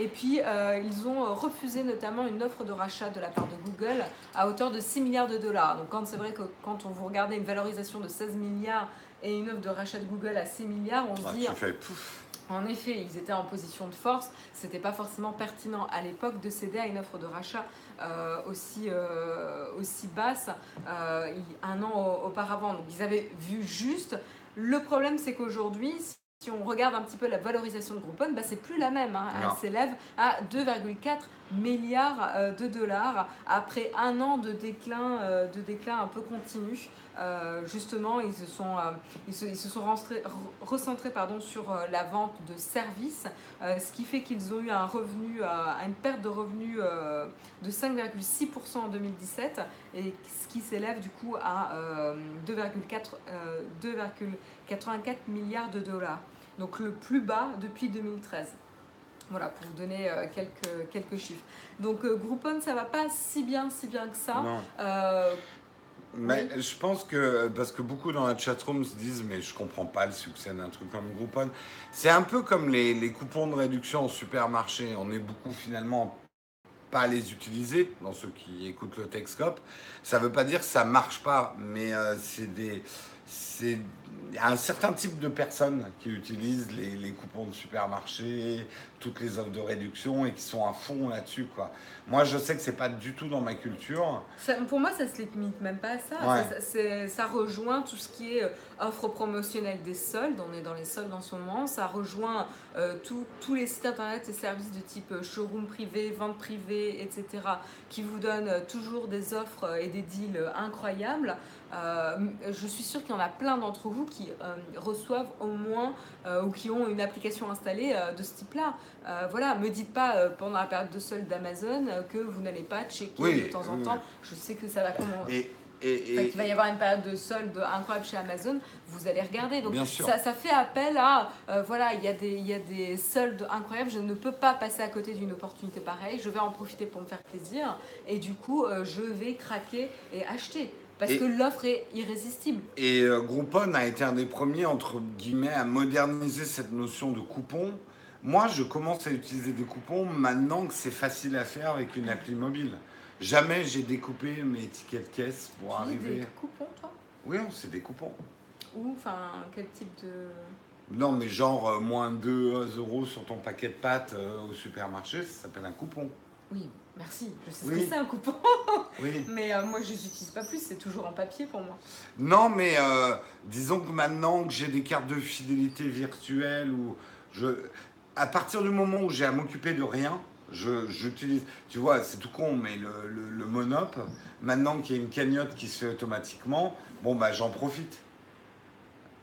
Et puis, euh, ils ont refusé notamment une offre de rachat de la part de Google à hauteur de 6 milliards de dollars. Donc, quand c'est vrai que quand on vous regardait une valorisation de 16 milliards et une offre de rachat de Google à 6 milliards, on se dit,
pouf.
en effet, ils étaient en position de force. C'était pas forcément pertinent à l'époque de céder à une offre de rachat euh, aussi, euh, aussi basse euh, un an au- auparavant. Donc ils avaient vu juste. Le problème, c'est qu'aujourd'hui, si on regarde un petit peu la valorisation de Groupon, bah, c'est plus la même. hein. Elle s'élève à 2,4 milliards euh, de dollars après un an de déclin, euh, de déclin un peu continu. Euh, justement, ils se sont, euh, ils se, ils se sont rentrés- recentrés pardon, sur euh, la vente de services, euh, ce qui fait qu'ils ont eu un revenu, une perte de revenus de 5,6% en 2017 et ce qui s'élève du coup à euh, 2,4 euh, 2,84 milliards de dollars. Donc le plus bas depuis 2013. Voilà, pour vous donner quelques, quelques chiffres. Donc Groupon, ça va pas si bien, si bien que ça.
Non.
Euh,
Mais je pense que, parce que beaucoup dans la chatroom se disent, mais je comprends pas le succès d'un truc comme Groupon. C'est un peu comme les, les coupons de réduction au supermarché. On est beaucoup finalement pas à les utiliser, dans ceux qui écoutent le Texcope. Ça veut pas dire que ça marche pas, mais euh, c'est des. C'est il y a un certain type de personnes qui utilisent les, les coupons de supermarché, toutes les offres de réduction et qui sont à fond là-dessus. quoi. Moi, je sais que c'est pas du tout dans ma culture.
Ça- pour moi, ça se limite même pas à ça.
Ouais.
Ça, rejoint tout ce qui est euh, offre promotionnelle des soldes. On est dans les soldes en ce moment. Ça rejoint euh, tout- tous les sites internet et services de type euh, showroom privé, vente privée, etc. qui vous donnent euh, toujours des offres et des deals incroyables. Euh, je suis sûre qu'il y en a plein d'entre vous qui euh, reçoivent au moins euh, ou qui ont une application installée de ce type-là. Voilà, me dites pas pendant la période de solde d'Amazon que vous n'allez pas checker
Oui,
de temps en
oui,
temps. Je sais que ça va commencer.
Et, et,
qu'il va y avoir une période de solde incroyable chez Amazon, vous allez regarder. Donc
Bien sûr.
Ça, ça fait appel à, euh, voilà, il y, a des- il y a des soldes incroyables, je ne peux pas passer à côté d'une opportunité pareille, je vais en profiter pour me faire plaisir, et du coup, euh, je vais craquer et acheter. Parce
Et-
que l'offre est irrésistible.
Et euh, Groupon a été un des premiers, entre guillemets, à moderniser cette notion de coupon. Moi, je commence à utiliser des coupons maintenant que c'est facile à faire avec une appli mobile. Jamais j'ai découpé mes tickets de caisse pour
Tu
arriver.
des coupons, toi?
Oui, c'est des coupons.
Ou, enfin, quel type de...
Non, mais genre euh, moins 2 euros sur ton paquet de pâtes euh, au supermarché, ça s'appelle un coupon.
Oui, merci, je sais ce que c'est un coupon.
Oui.
Mais euh, moi, je les utilise pas plus, c'est toujours en papier pour moi.
Non, mais euh, disons que maintenant que j'ai des cartes de fidélité virtuelles ou je, à partir du moment où j'ai à m'occuper de rien, je, j'utilise. Tu vois, c'est tout con, mais le, le, le Monop, maintenant qu'il y a une cagnotte qui se fait automatiquement, bon bah j'en profite.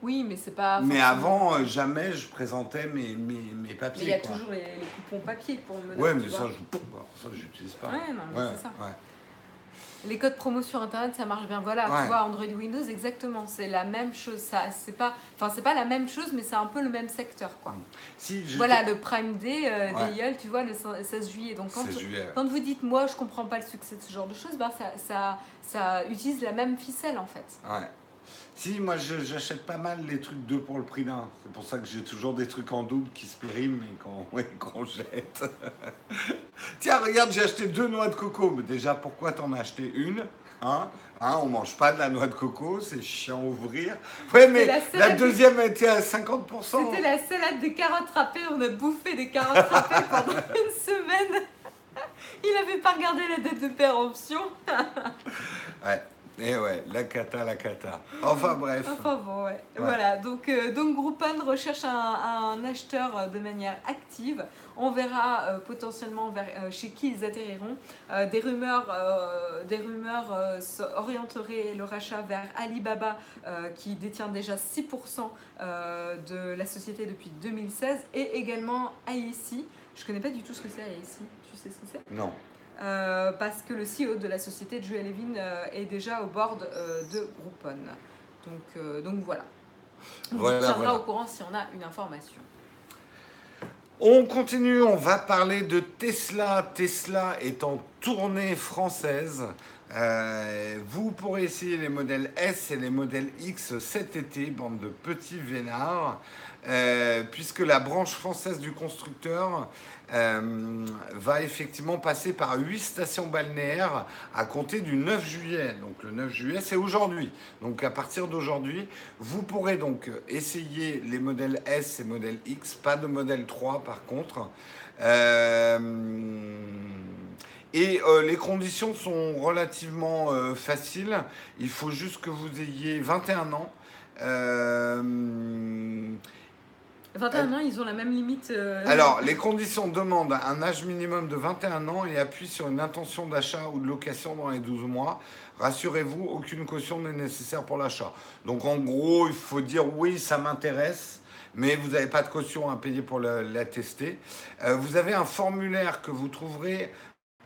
Oui, mais c'est pas...
mais
forcément-
avant, euh, jamais je présentais mes, mes, mes
Mais
papiers.
il y a
quoi.
toujours les, les coupons papier pour le
Ouais, mais ça, je, ça, j'utilise pas.
Ouais, non, mais c'est ça.
ouais.
Les codes promo sur internet, ça marche bien. Voilà,
Ouais.
tu vois, Android Windows, exactement. C'est la même chose. Ça, c'est pas, enfin, c'est pas la même chose, mais c'est un peu le même secteur, quoi.
Si, je-
Voilà, le Prime Day euh,
Ouais.
des YOL, tu vois, le 16 juillet. Donc, quand,
c'est juillet.
quand vous dites, moi, je comprends pas le succès de ce genre de choses, bah, ça, ça, ça utilise la même ficelle, en fait.
Ouais. Si, moi j'achète pas mal les trucs deux pour le prix d'un. C'est pour ça que j'ai toujours des trucs en double qui se périment et qu'on ouais, jette. Tiens, regarde, j'ai acheté deux noix de coco. Mais déjà, pourquoi t'en as acheté une hein? Hein, On mange pas de la noix de coco, c'est chiant à ouvrir. Ouais, mais
la
deuxième était à 50%.
C'était la salade des carottes râpées. On a bouffé des carottes râpées pendant une semaine. Il avait pas regardé la date de péremption.
Ouais. Et ouais, la cata, la cata. Enfin bref.
Enfin bon, ouais.
Ouais.
Voilà, donc, euh, donc Groupon recherche un, un acheteur euh, de manière active. On verra euh, potentiellement vers, chez qui ils atterriront. Des rumeurs, des rumeurs orienteraient le rachat vers Alibaba, qui détient déjà 6% euh, de la société depuis 2016, et également AIC. Je connais pas du tout ce que c'est AIC. Tu sais ce que c'est?
Non.
Euh, parce que le CEO de la société, Joe Levin, euh, est déjà au board euh, de Groupon. Donc, donc voilà. On
Voilà,
vous tiendra
voilà.
au courant si on a une information.
On continue, on va parler de Tesla. Tesla est en tournée française. Euh, vous pourrez essayer les modèles S et les modèles X cet été, bande de petits vénards, euh, puisque la branche française du constructeur euh, va effectivement passer par huit stations balnéaires à compter du 9 juillet. Donc le 9 juillet, c'est aujourd'hui. Donc à partir d'aujourd'hui, vous pourrez donc essayer les modèles S et modèles X, pas de modèle 3 par contre. Euh, et euh, les conditions sont relativement faciles. Il faut juste que vous ayez 21 ans. Euh,
21 ans, ils ont la même limite. euh,
Alors, les conditions demandent un âge minimum de 21 ans et appuient sur une intention d'achat ou de location dans les 12 mois. Rassurez-vous, aucune caution n'est nécessaire pour l'achat. Donc, en gros, il faut dire oui, ça m'intéresse, mais vous n'avez pas de caution à payer pour la, la tester. Euh, vous avez un formulaire que vous trouverez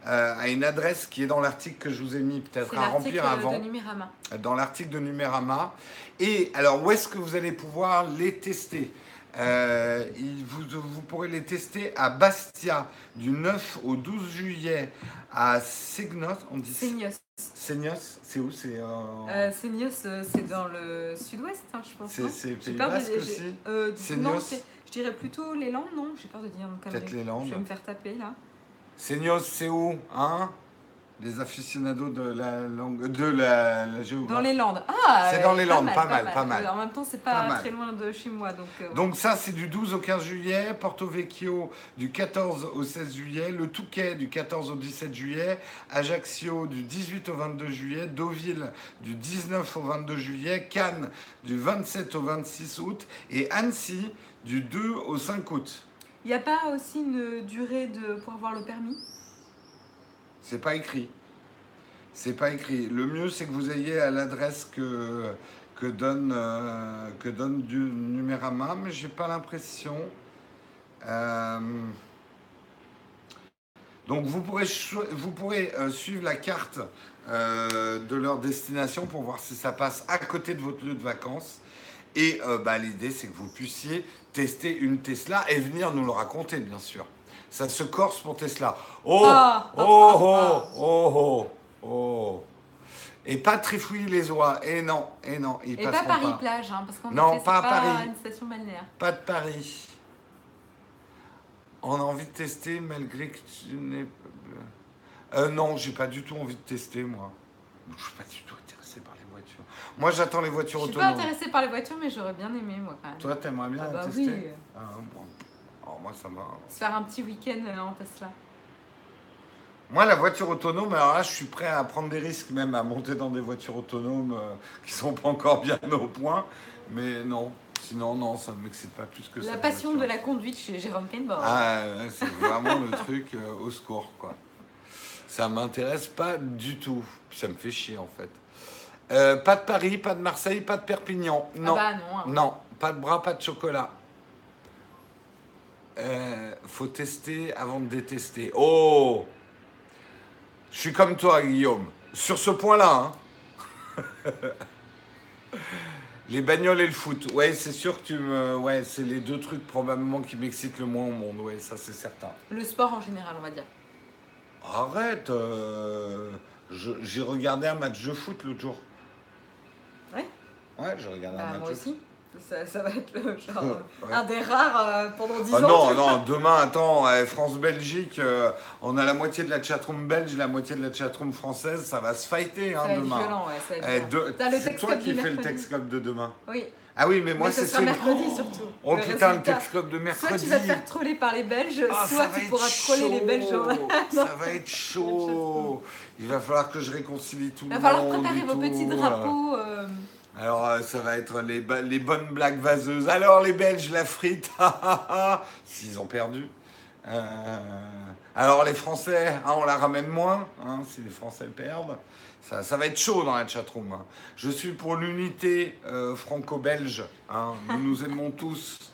euh, à une adresse qui est dans l'article que je vous ai mis peut-être à remplir avant
de Numérama.
dans l'article de Numérama. Et alors, où est-ce que vous allez pouvoir les tester? Euh, vous, vous pourrez les tester à Bastia du 9 au 12 juillet à Segnos, on dit. Segnos, c'est où? C'est euh,
Euh, c'est dans le sud-ouest, hein, je pense.
c'est Pays Basque aussi?
euh, je dirais plutôt les Landes, non? J'ai peur de dire.
Peut-être les
Je
Landes.
vais me faire taper là.
Segnos, c'est où Hein? Les aficionados de la langue, de la, la géographie.
Dans les Landes. Ah
C'est dans les Landes, pas mal, pas mal.
En même temps, c'est
Pas
pas, très loin de chez moi. Donc, euh,
Donc ça, c'est du 12 au 15 juillet, Porto Vecchio du 14 au 16 juillet, Le Touquet du 14 au 17 juillet, Ajaccio du 18 au 22 juillet, Deauville du 19 au 22 juillet, Cannes du 27 au 26 août et Annecy du 2 au 5 août.
Il n'y a pas aussi une durée de, pour avoir le permis?
C'est pas écrit. C'est pas écrit. Le mieux, c'est que vous ayez à l'adresse que, donne, euh, que donne du Numérama, mais j'ai pas l'impression. Euh, donc vous pourrez, vous pourrez euh, suivre la carte de leur destination pour voir si ça passe à côté de votre lieu de vacances. Et bah, l'idée, c'est que vous puissiez tester une Tesla et venir nous le raconter, bien sûr. Ça se corse pour Tesla. Oh,
Ah,
oh,
ah,
oh,
ah,
oh, oh, oh. Et pas trifouiller les oies. Et non, et non, ils
Et pas Paris-Plage, hein, parce qu'en
Non, pas
pas,
Paris.
une station balnéaire.
Pas de Paris. On a envie de tester malgré que tu n'es. Euh, non, j'ai pas du tout envie de tester, moi. Je suis pas du tout intéressé par les voitures. Moi, j'attends les
Je
voitures
suis pas
autonomes.
intéressée par les voitures, mais j'aurais bien aimé, moi, quand même.
Toi, t'aimerais bien
Ah bah
tester
oui.
Ah, bon. Moi, ça.
Se faire un petit week-end euh, en Tesla.
Moi, la voiture autonome, alors là, je suis prêt à prendre des risques, même à monter dans des voitures autonomes euh, qui sont pas encore bien au point. Mais non, sinon, non, ça ne m'excite pas plus que ça.
La passion de la conduite chez Jérôme Kenborg.
Ah, c'est vraiment le truc euh, au secours, quoi. Ça m'intéresse pas du tout. Ça me fait chier, en fait. Euh, pas de Paris, pas de Marseille, pas de Perpignan. Non.
Ah bah non. hein.
Non, pas de bras, pas de chocolat. Euh, faut tester avant de détester. Oh Je suis comme toi, Guillaume. Sur ce point-là, hein. Les bagnoles et le foot. Ouais, c'est sûr que tu me. Ouais, c'est les deux trucs probablement qui m'excitent le moins au monde. Ouais, ça c'est certain.
Le sport en général, on va dire.
Arrête euh, je- J'ai regardé un match de foot l'autre jour.
Ouais
Ouais, j'ai regardé
Bah,
un match
moi
de foot.
Ça, ça va être le, genre, euh,
Ouais.
un des rares euh, pendant 10
Ah
ans.
non, non, demain, attends, euh, France-Belgique, euh, on a la moitié de la chatroom belge, la moitié de la chatroom française, ça va se fighter hein,
Ça va être
demain.
violent, ouais. Ça
Eh, de-
le
C'est toi qui fais le
mercredi.
Tex Club de demain.
Oui.
Ah oui, mais moi
Mais ce
c'est celui-
mercredi surtout.
Oh
Le
putain, le
résultat.
Tex Club de
Soit
mercredi.
tu vas te faire troller par les Belges,
Ah,
soit tu pourras troller les Belges.
Ça va être chaud. Il va falloir que je réconcilie tout
Il
le
va falloir
monde.
préparer vos petits drapeaux.
Alors, euh, ça va être les, bonnes blagues vaseuses. Alors, les Belges, la frite, ah, ah, ah, s'ils ont perdu. Euh, alors, les Français, hein, on la ramène moins, hein, si les Français perdent. Ça, ça va être chaud dans la chatroom. hein. Je suis pour l'unité euh, franco-belge. hein. Nous nous aimons tous.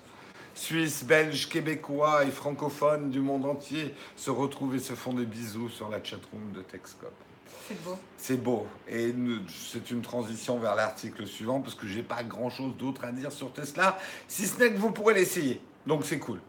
Suisses, Belges, Québécois et francophones du monde entier se retrouvent et se font des bisous sur la chatroom de Texcop.
C'est beau.
C'est beau. Et c'est une transition vers l'article suivant parce que j'ai pas grand chose d'autre à dire sur Tesla, si ce n'est que vous pourrez l'essayer. Donc c'est cool.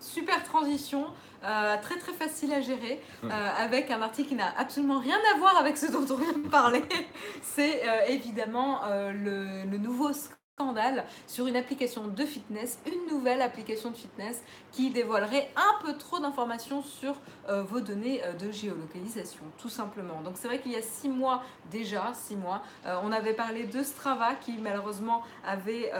Super transition, euh, très très facile à gérer,
Hmm.
euh, avec un article qui n'a absolument rien à voir avec ce dont on vient de parler. C'est euh, évidemment le, le nouveau scandale sur une application de fitness, une nouvelle application de fitness qui dévoilerait un peu trop d'informations sur euh, vos données euh, de géolocalisation, tout simplement. Donc c'est vrai qu'il y a six mois déjà, six mois, euh, on avait parlé de Strava qui malheureusement avait,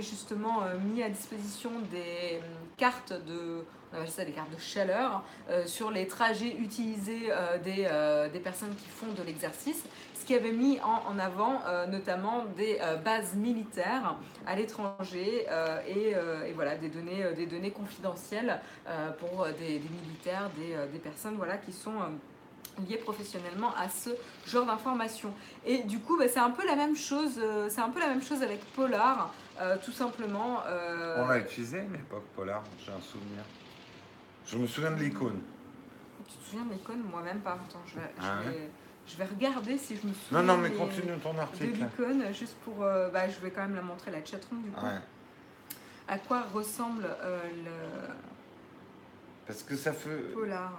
justement mis à disposition des hum, cartes de cartes de chaleur, sur les trajets utilisés des, personnes qui font de l'exercice, ce qui avait mis en, en avant euh, notamment des euh, bases militaires à l'étranger euh, et, et voilà, des données, des données confidentielles pour des, des militaires, des, des personnes voilà, qui sont liées professionnellement à ce genre d'informations. Et du coup, bah, c'est un peu la même chose. euh, c'est un peu la même chose avec Polar, euh, tout simplement. euh,
On l'a utilisé à une époque, Polar, j'ai un souvenir. Je me souviens de l'icône.
Tu te souviens de l'icône? Moi-même pas. Attends, je vais, je
ouais?
vais- je vais regarder si je me souviens.
Non, non, mais continue ton
De
article.
l'icône, juste pour. euh, bah, je vais quand même la montrer la chatroom du coup.
Ouais.
À quoi ressemble euh, le
Parce que ça fait.
Polar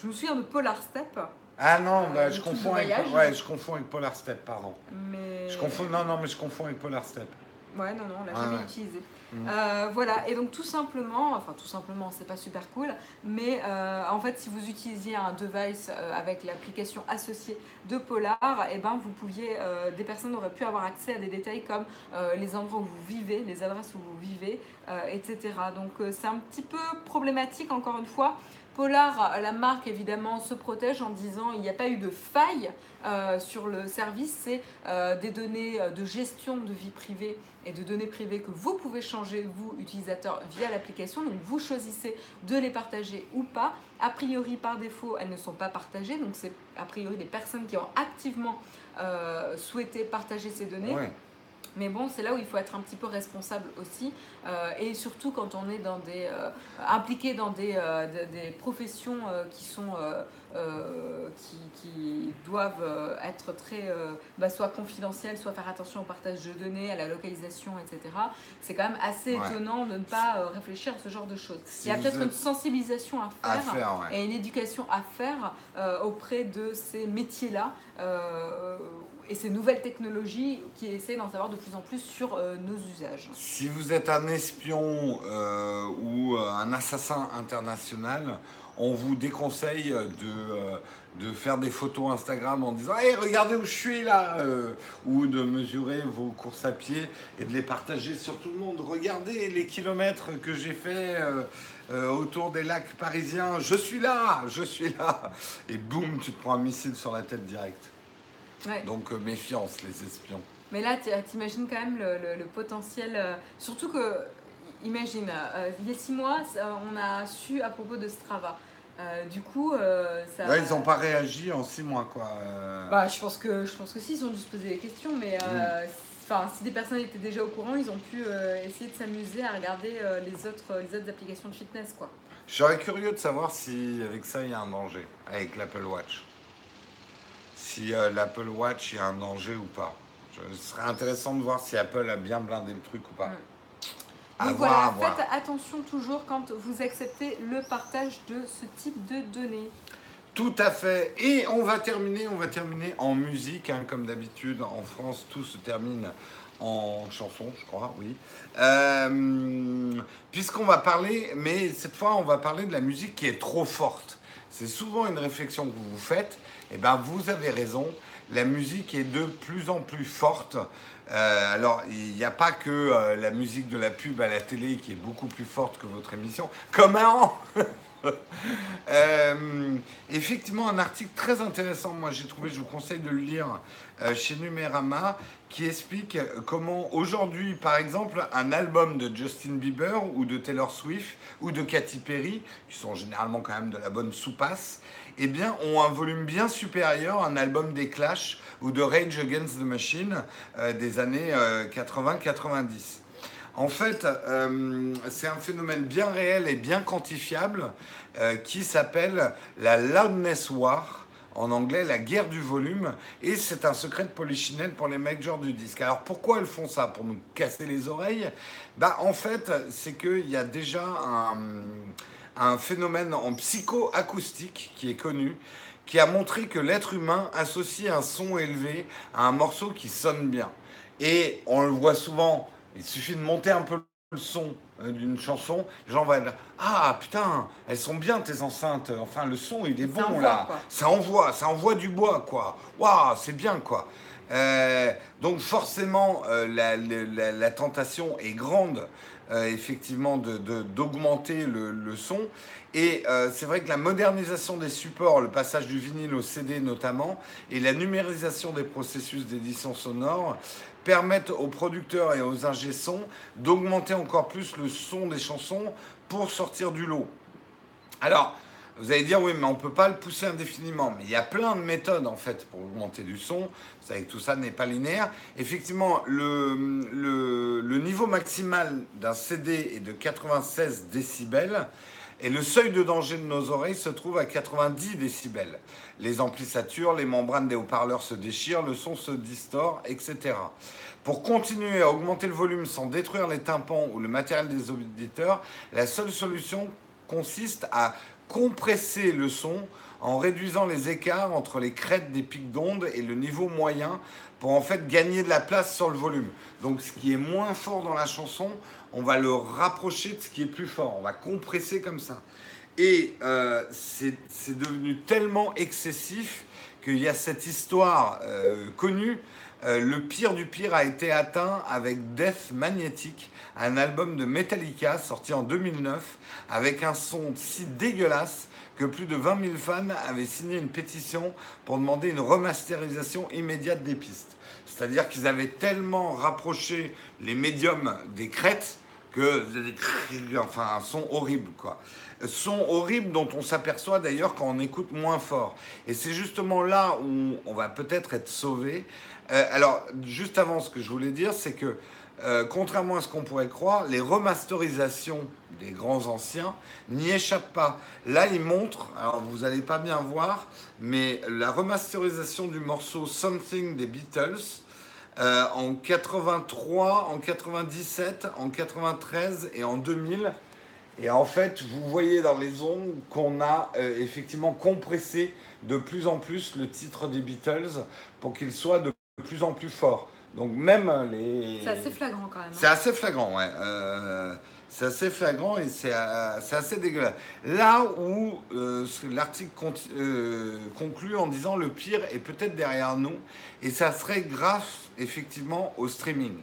Je me souviens de Polar Step,
Ah non,
Euh,
bah, je
de
confonds avec, ouais, je confonds avec Polar Step, pardon.
mais.
Je confonds, non, non, mais je confonds avec Polar Step.
Ouais, non, non, on l'a
Ah
jamais
ouais.
utilisé.
Mhm.
Euh, voilà, et donc tout simplement, enfin tout simplement, c'est pas super cool, mais euh, en fait, si vous utilisiez un device euh, avec l'application associée de Polar, et ben vous pouviez, des personnes auraient pu avoir accès à des détails comme les endroits où vous vivez, les adresses où vous vivez, etc. Donc c'est un petit peu problématique encore une fois. Polar, la marque évidemment se protège en disant il n'y a pas eu de faille euh, sur le service, c'est euh, des données euh, de gestion de vie privée et de données privées que vous pouvez changer, vous, utilisateurs, via l'application. Donc vous choisissez de les partager ou pas. A priori, par défaut, elles ne sont pas partagées. Donc c'est a priori des personnes qui ont activement souhaité partager ces données. Mais bon, c'est là où il faut être un petit peu responsable aussi, euh, et surtout quand on est dans des, euh, impliqué dans des, euh, des professions qui sont, qui, qui doivent être très, bah, soit confidentielles, soit faire attention au partage de données, à la localisation, etc. C'est quand même assez
Ouais.
étonnant de ne pas réfléchir à ce genre de choses.
Si
il y a peut-être une sensibilisation à
À
faire.
ouais.
Et une éducation à faire auprès de ces métiers-là et ces nouvelles technologies qui essaient d'en savoir de plus en plus sur euh, nos usages.
Si vous êtes un espion euh, ou euh, un assassin international, on vous déconseille de, de faire des photos Instagram en disant Hey, regardez où je suis là Ou de mesurer vos courses à pied et de les partager sur tout le monde. Regardez les kilomètres que j'ai fait autour des lacs parisiens. Je suis là Je suis là Et boum, tu te prends un missile sur la tête direct.
Ouais.
Donc euh, méfiance, les espions.
Mais là, tu imagines quand même le, le- le potentiel. euh, surtout que, imagine, euh, il y a six mois, on a su à propos de Strava. Du coup, ça.
Ouais, ils n'ont pas réagi en six mois, quoi.
Bah, je pense que je pense que si, ils ont dû se poser des questions, mais
Mm.
enfin, si des personnes étaient déjà au courant, ils ont pu euh, essayer de s'amuser à regarder euh, les autres les autres applications de fitness, quoi.
Je serais curieux de savoir si avec ça il y a un danger, avec l'Apple Watch. Si euh, l'Apple Watch a un danger ou pas. Je- Ce serait intéressant de voir si Apple a bien blindé le truc ou pas.
Mm. Donc
voir,
voilà, faites attention toujours quand vous acceptez le partage de ce type de données.
Tout à fait. Et on va terminer, on va terminer en musique, hein, comme d'habitude. En France, tout se termine en chanson, je crois, oui. Euh, Puisqu'on va parler, mais cette fois, on va parler de la musique qui est trop forte. C'est souvent une réflexion que vous vous faites. Et ben, vous avez raison. La musique est de plus en plus forte. Euh, alors, il n'y a pas que euh, la musique de la pub à la télé qui est beaucoup plus forte que votre émission. Comment Euh, effectivement, un article très intéressant, moi j'ai trouvé, je vous conseille de le lire chez Numérama, qui explique comment aujourd'hui, par exemple, un album de Justin Bieber ou de Taylor Swift ou de Katy Perry, qui sont généralement quand même de la bonne soupasse, eh bien, ont un volume bien supérieur à un album des Clash ou de Rage Against the Machine euh, des années 80-90. En fait, euh, c'est un phénomène bien réel et bien quantifiable euh, qui s'appelle la loudness war, en anglais la guerre du volume, et c'est un secret de polichinelle pour les majors du disque. Alors pourquoi elles font ça? Pour nous casser les oreilles? Bah, En fait, c'est qu'il y a déjà un, un phénomène en psychoacoustique qui est connu, qui a montré que l'être humain associe un son élevé à un morceau qui sonne bien. Et on le voit souvent, il suffit de monter un peu le son euh, d'une chanson, les gens vont dire Ah putain, elles sont bien tes enceintes, enfin le son il est
Ça
bon
envoie,
là,
quoi.
ça envoie, ça envoie du bois quoi, waouh, c'est bien quoi. Euh, donc forcément, euh, la, la- la- la tentation est grande effectivement d'augmenter le, le, son. Et euh, c'est vrai que la modernisation des supports, le passage du vinyle au CD notamment, et la numérisation des processus d'édition sonore permettent aux producteurs et aux ingé d'augmenter encore plus le son des chansons pour sortir du lot. Alors, vous allez dire, oui, mais on ne peut pas le pousser indéfiniment. Mais il y a plein de méthodes, en fait, pour augmenter du son. Vous savez que tout ça n'est pas linéaire. Effectivement, le, niveau maximal d'un CD est de 96 décibels. Et le seuil de danger de nos oreilles se trouve à 90 décibels. Les amplis saturent, les membranes des haut-parleurs se déchirent, le son se distord, etc. Pour continuer à augmenter le volume sans détruire les tympans ou le matériel des auditeurs, la seule solution consiste à compresser le son en réduisant les écarts entre les crêtes des pics d'onde et le niveau moyen pour en fait gagner de la place sur le volume. Donc ce qui est moins fort dans la chanson, on va le rapprocher de ce qui est plus fort. On va compresser comme ça. Et euh, c'est devenu tellement excessif qu'il y a cette histoire euh, connue. Euh, le pire du pire a été atteint avec Death Magnetic, un album de Metallica sorti en 2009 avec un son si dégueulasse que plus de 20 000 fans avaient signé une pétition pour demander une remasterisation immédiate des pistes. C'est-à-dire qu'ils avaient tellement rapproché les médiums des crêtes que enfin un son horrible quoi. Son horrible dont on s'aperçoit d'ailleurs quand on écoute moins fort. Et c'est justement là où on va peut-être être sauvé. Euh, alors juste avant ce que je voulais dire, c'est que euh, contrairement à ce qu'on pourrait croire, les remasterisations des grands anciens n'y échappent pas. Là, ils montrent, alors vous n'allez pas bien voir, mais la remasterisation du morceau Something des Beatles euh, en 83, en 97, en 93 et en 2000. Et en fait, vous voyez dans les ondes qu'on a effectivement compressé de plus en plus le titre des Beatles pour qu'il soit de plus en plus fort. Donc même les...
C'est assez flagrant quand même.
C'est hein. assez flagrant, ouais. Euh, c'est assez flagrant et c'est euh, assez dégueulasse. Là où euh, l'article conclut en disant le pire est peut-être derrière nous et ça serait grâce effectivement au streaming.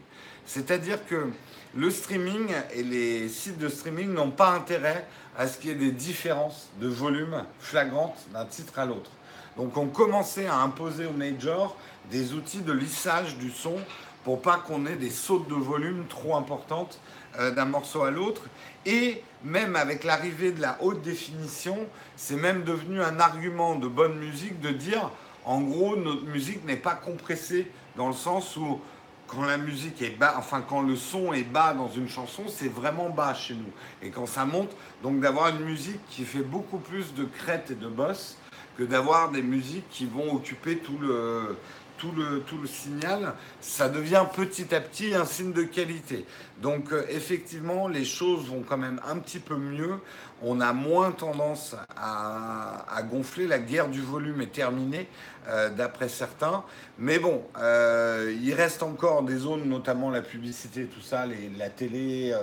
C'est-à-dire que le streaming et les sites de streaming n'ont pas intérêt à ce qu'il y ait des différences de volume flagrantes d'un titre à l'autre. Donc on commençait à imposer aux majors des outils de lissage du son pour pas qu'on ait des sautes de volume trop importantes euh, d'un morceau à l'autre. Et même avec l'arrivée de la haute définition, c'est même devenu un argument de bonne musique de dire, en gros, notre musique n'est pas compressée dans le sens où quand la musique est bas, enfin quand le son est bas dans une chanson, c'est vraiment bas chez nous. Et quand ça monte, donc d'avoir une musique qui fait beaucoup plus de crête et de boss que d'avoir des musiques qui vont occuper tout le, tout le, signal, ça devient petit à petit un signe de qualité. Donc euh, effectivement, les choses vont quand même un petit peu mieux. On a moins tendance à, gonfler. La guerre du volume est terminée, euh, d'après certains. Mais bon, euh, il reste encore des zones, notamment la publicité, tout ça, la télé,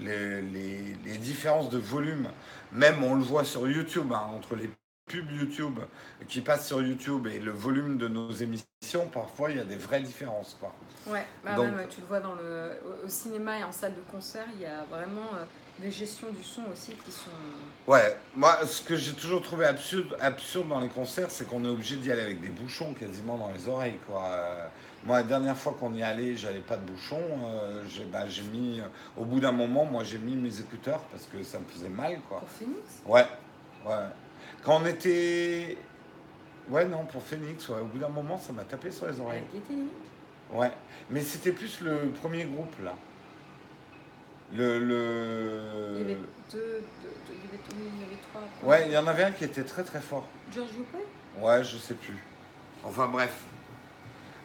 les, différences de volume. Même on le voit sur YouTube, hein, entre les pub YouTube qui passe sur YouTube et le volume de nos émissions, parfois il y a des vraies différences. Quoi.
Ouais, bah tu le vois dans le, au cinéma et en salle de concert, il y a vraiment euh, des gestions du son aussi qui sont.
Ouais, moi ce que j'ai toujours trouvé absurde, absurde dans les concerts, c'est qu'on est obligé d'y aller avec des bouchons quasiment dans les oreilles. Quoi. Euh, moi, la dernière fois qu'on y allait, j'avais pas de bouchons. Euh, bah, j'ai mis, au bout d'un moment, moi j'ai mis mes écouteurs parce que ça me faisait mal. Quoi.
Pour Phoenix?
Ouais, ouais. Quand on était. Ouais, non, pour Phoenix, au bout d'un moment, ça m'a tapé sur les oreilles. Ouais, mais c'était plus le premier groupe, là. Le. le...
Il y avait deux, il, y avait, il y avait trois.
Ouais, il y en avait un qui était très très fort.
George Lopez
Ouais, je sais plus. Enfin, bref.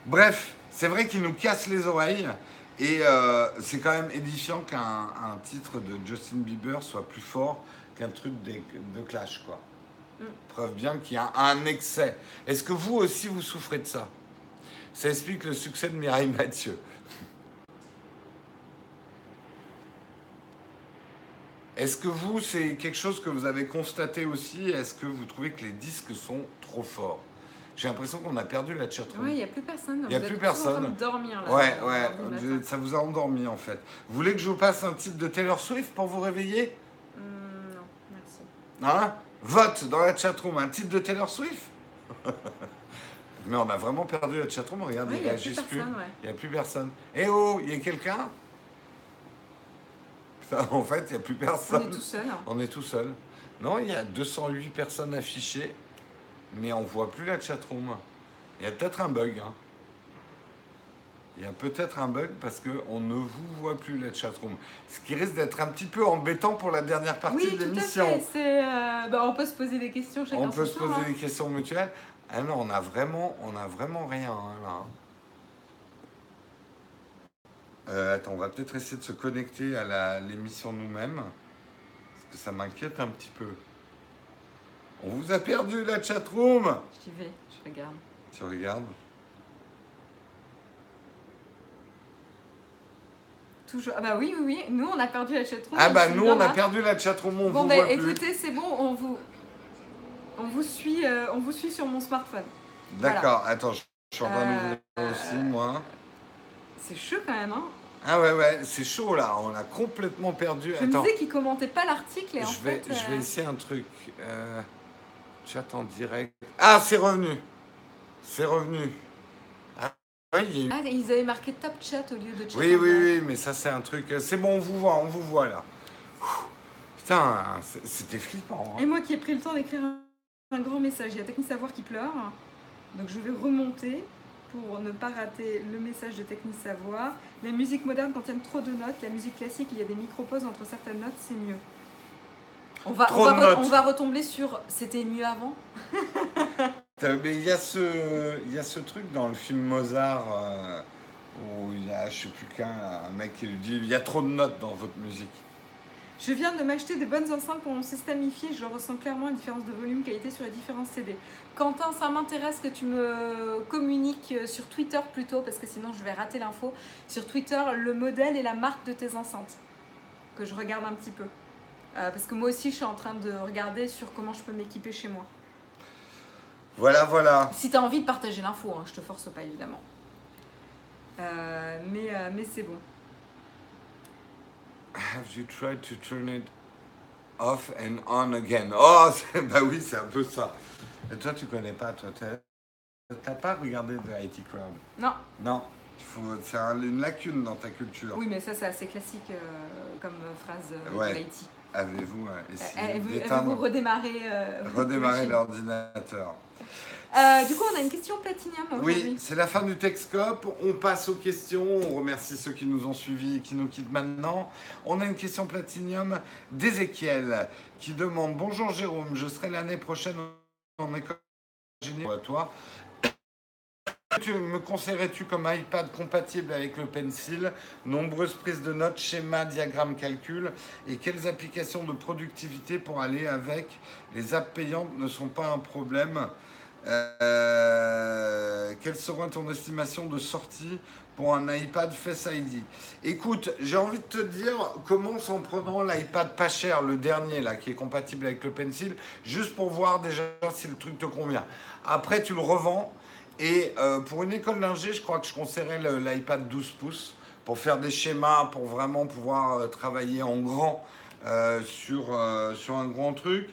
Bref, c'est vrai qu'il nous casse les oreilles. Et euh, c'est quand même édifiant qu'un titre de Justin Bieber soit plus fort qu'un truc de, de Clash, quoi. Preuve bien qu'il y a un excès. Est-ce que vous aussi vous souffrez de ça? Ça explique le succès de Mireille Mathieu. Est-ce que vous, c'est quelque chose que vous avez constaté aussi? Est-ce que vous trouvez que les disques sont trop forts? J'ai l'impression qu'on a perdu la chatroom.
Ouais, il n'y a plus personne.
Il y a plus
en train
personne.
de dormir là.
Ouais, ouais, ça vous a endormi en fait. Vous voulez que je vous passe un titre de Taylor Swift pour vous réveiller?
Hum, non, merci.
Hein? Vote dans la chatroom, un titre de Taylor Swift Mais on a vraiment perdu la chatroom, regardez,
il n'y a plus ouais.
Il n'y a plus personne. Eh oh, il y a quelqu'un? En fait, il n'y a plus
On
personne.
est tout seul. hein.
On est tout seul. Non, il y a 208 personnes affichées, mais on voit plus la chatroom. Il y a peut-être un bug. hein. Il y a peut-être un bug parce qu'on ne vous voit plus la chatroom. Ce qui risque d'être un petit peu embêtant pour la dernière partie
Oui,
de
tout à
l'émission.
fait. Euh, bah, on peut se poser des questions chacun
On peut se poser
hein.
des questions mutuelles. Ah non, on a vraiment, on a vraiment rien hein, là. Euh, attends, on va peut-être essayer de se connecter à la- l'émission nous-mêmes. Parce que ça m'inquiète un petit peu. On vous a perdu la chatroom
J'y vais, je regarde.
Tu regardes?
Toujours. Ah bah oui, oui, oui. Nous, on a perdu la chatroom.
Ah
je
bah nous on a perdu la chatroom, on
Bon
vous
bah
voit plus.
écoutez, c'est bon, on vous, on vous suit, euh, on vous suit sur mon smartphone.
D'accord, attends, je je suis en train
Euh,
d'ouvrir aussi moi.
C'est chaud quand même, hein.
Ah ouais ouais, c'est chaud là, on a complètement perdu.
Je me disais qu'ils commentaient pas l'article et en
Je vais,
fait.
je vais
euh,
essayer un truc. Euh, chat en direct. Ah, c'est revenu. C'est revenu. Ah, oui, il
Ah, ils avaient marqué top chat au lieu de chat.
oui, oui, oui, mais ça, c'est un truc. C'est bon, on vous voit, on vous voit là. Ouh. Putain, c'est- c'était flippant. hein.
Et moi qui ai pris le temps d'écrire un, grand message, il y a Technique Savoir qui pleure. Donc je vais remonter pour ne pas rater le message de Technique Savoir. Les musiques modernes contiennent trop de notes. La musique classique, il y a des micro-pauses entre certaines notes, c'est mieux. Va, va on va retomber sur c'était mieux avant?
Mais il y, a ce- truc dans le film Mozart euh, où il y a, je sais plus qu'un, un mec qui lui dit il y a trop de notes dans votre musique.
Je viens de m'acheter de bonnes enceintes pour mon système hi Je ressens clairement une différence de volume qualité sur les différents CD. Quentin, ça m'intéresse que tu me communiques sur Twitter plutôt, parce que sinon je vais rater l'info. Sur Twitter, le modèle et la marque de tes enceintes. Que je regarde un petit peu. Euh, parce que moi aussi, je suis en train de regarder sur comment je peux m'équiper chez moi.
Voilà, voilà.
Si tu as envie de partager l'info, hein, je te force pas évidemment. Euh, mais euh, mais c'est bon.
Have you tried to turn it off and on again? Oh, bah oui, c'est un peu ça. Et toi, tu connais pas, toi, t'as pas regardé The IT Crowd?
Non,
Non, c'est un- une lacune dans ta culture.
oui, mais ça, c'est assez classique euh, comme phrase
Ouais.
de l'IT.
Avez-vous essayé
Avez-vous
redémarrer
machine
l'ordinateur?
Euh, Du coup, on a une question platinium
Oui, c'est la fin du Texcope. On passe aux questions. On remercie ceux qui nous ont suivis et qui nous quittent maintenant. On a une question platinium d'Ézéchiel qui demande Bonjour Jérôme, je serai l'année prochaine en école à toi. Tu- Me conseillerais-tu comme iPad compatible avec le Pencil? Nombreuses prises de notes, schémas, diagrammes, calculs Et quelles applications de productivité pour aller avec? Les apps payantes ne sont pas un problème. Euh, quelle sera ton estimation de sortie pour un iPad Face ID Écoute, j'ai envie de te dire, commence en prenant l'iPad pas cher, le dernier là, qui est compatible avec le Pencil, juste pour voir déjà si le truc te convient. Après, tu le revends. Et euh, pour une école d'ingé, je crois que je conseillerais le- l'iPad 12 pouces pour faire des schémas, pour vraiment pouvoir euh, travailler en grand sur un grand truc.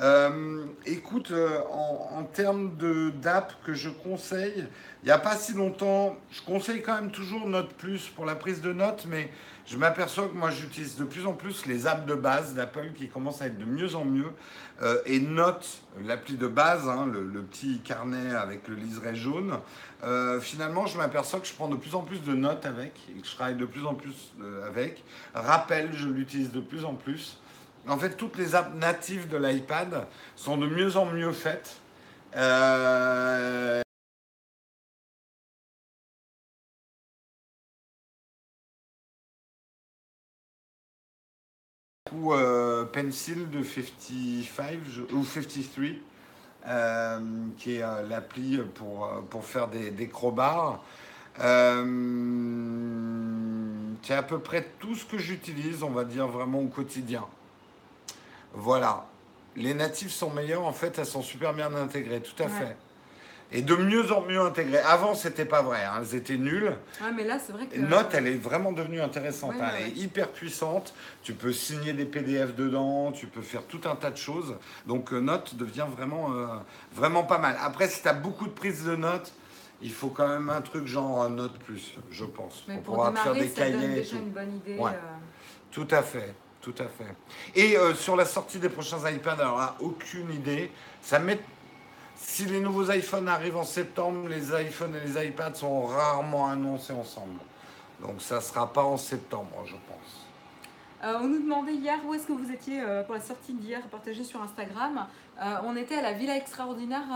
Euh, écoute, euh, en, termes d'app que je conseille, il n'y a pas si longtemps, je conseille quand même toujours Note Plus pour la prise de notes, mais je m'aperçois que moi j'utilise de plus en plus les apps de base d'Apple qui commencent à être de mieux en mieux. Euh, et Note, l'appli de base, hein, le, petit carnet avec le liseré jaune, finalement je m'aperçois que je prends de plus en plus de notes avec et que je travaille de plus en plus avec. Rappel, je l'utilise de plus en plus. En fait, toutes les apps natives de l'iPad sont de mieux en mieux faites. Euh, ou euh, Pencil de 55 je- ou 53, euh, qui est l'appli pour, pour faire des, des crowbars. C'est à peu près tout ce que j'utilise, on va dire vraiment au quotidien. Voilà. Les natifs sont meilleurs, en fait, elles sont super bien intégrées, tout à
Ouais.
fait. Et de mieux en mieux intégrées. Avant, c'était pas vrai, hein, elles étaient nulles.
Ouais, mais là, c'est vrai que.
Note, elle est vraiment devenue intéressante.
Ouais,
hein,
ouais,
Elle est hyper puissante. Tu peux signer des PDF dedans, tu peux faire tout un tas de choses. Donc, euh, Note devient vraiment, euh, vraiment pas mal. Après, si tu as beaucoup de prises de notes, il faut quand même un truc genre un Note Plus, je pense.
Mais
pour
pour
pouvoir te faire
démarrer,
des
ça donne
cahiers et
déjà une bonne idée.
Ouais.
euh.
Tout à fait, tout à fait. Et euh, sur la sortie des prochains iPads, alors là, aucune idée. Ça met... Si les nouveaux iPhones arrivent en septembre, les iPhones et les iPads sont rarement annoncés ensemble. Donc ça sera pas en septembre, je pense.
Euh, on nous demandait hier où est-ce que vous étiez euh, pour la sortie d'hier partagée sur Instagram. On était à la Villa Extraordinaire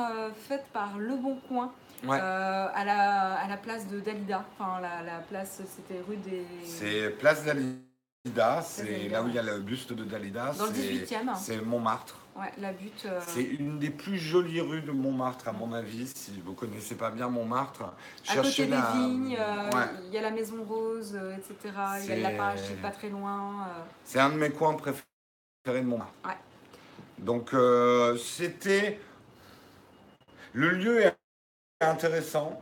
faite par Le Bon Coin
Ouais.
euh, à, la, à la place de Dalida. Enfin, la, la place, c'était rue des.
C'est Place Dalida, c'est
Dalida,
là où il y a le buste de Dalida.
Dans le
c'est-
18e.
C'est Montmartre.
Ouais, la butte. euh,
C'est une des plus jolies rues de Montmartre, à mon avis. Si vous connaissez pas bien Montmartre,
à
cherchez
côté des
la.
vignes, euh,
Ouais.
il y a la Maison Rose, euh, etc. Il y a
C'est-
Lapage qui est pas très loin.
C'est un de mes coins préférés de Montmartre.
Ouais.
Donc c'était le lieu est intéressant.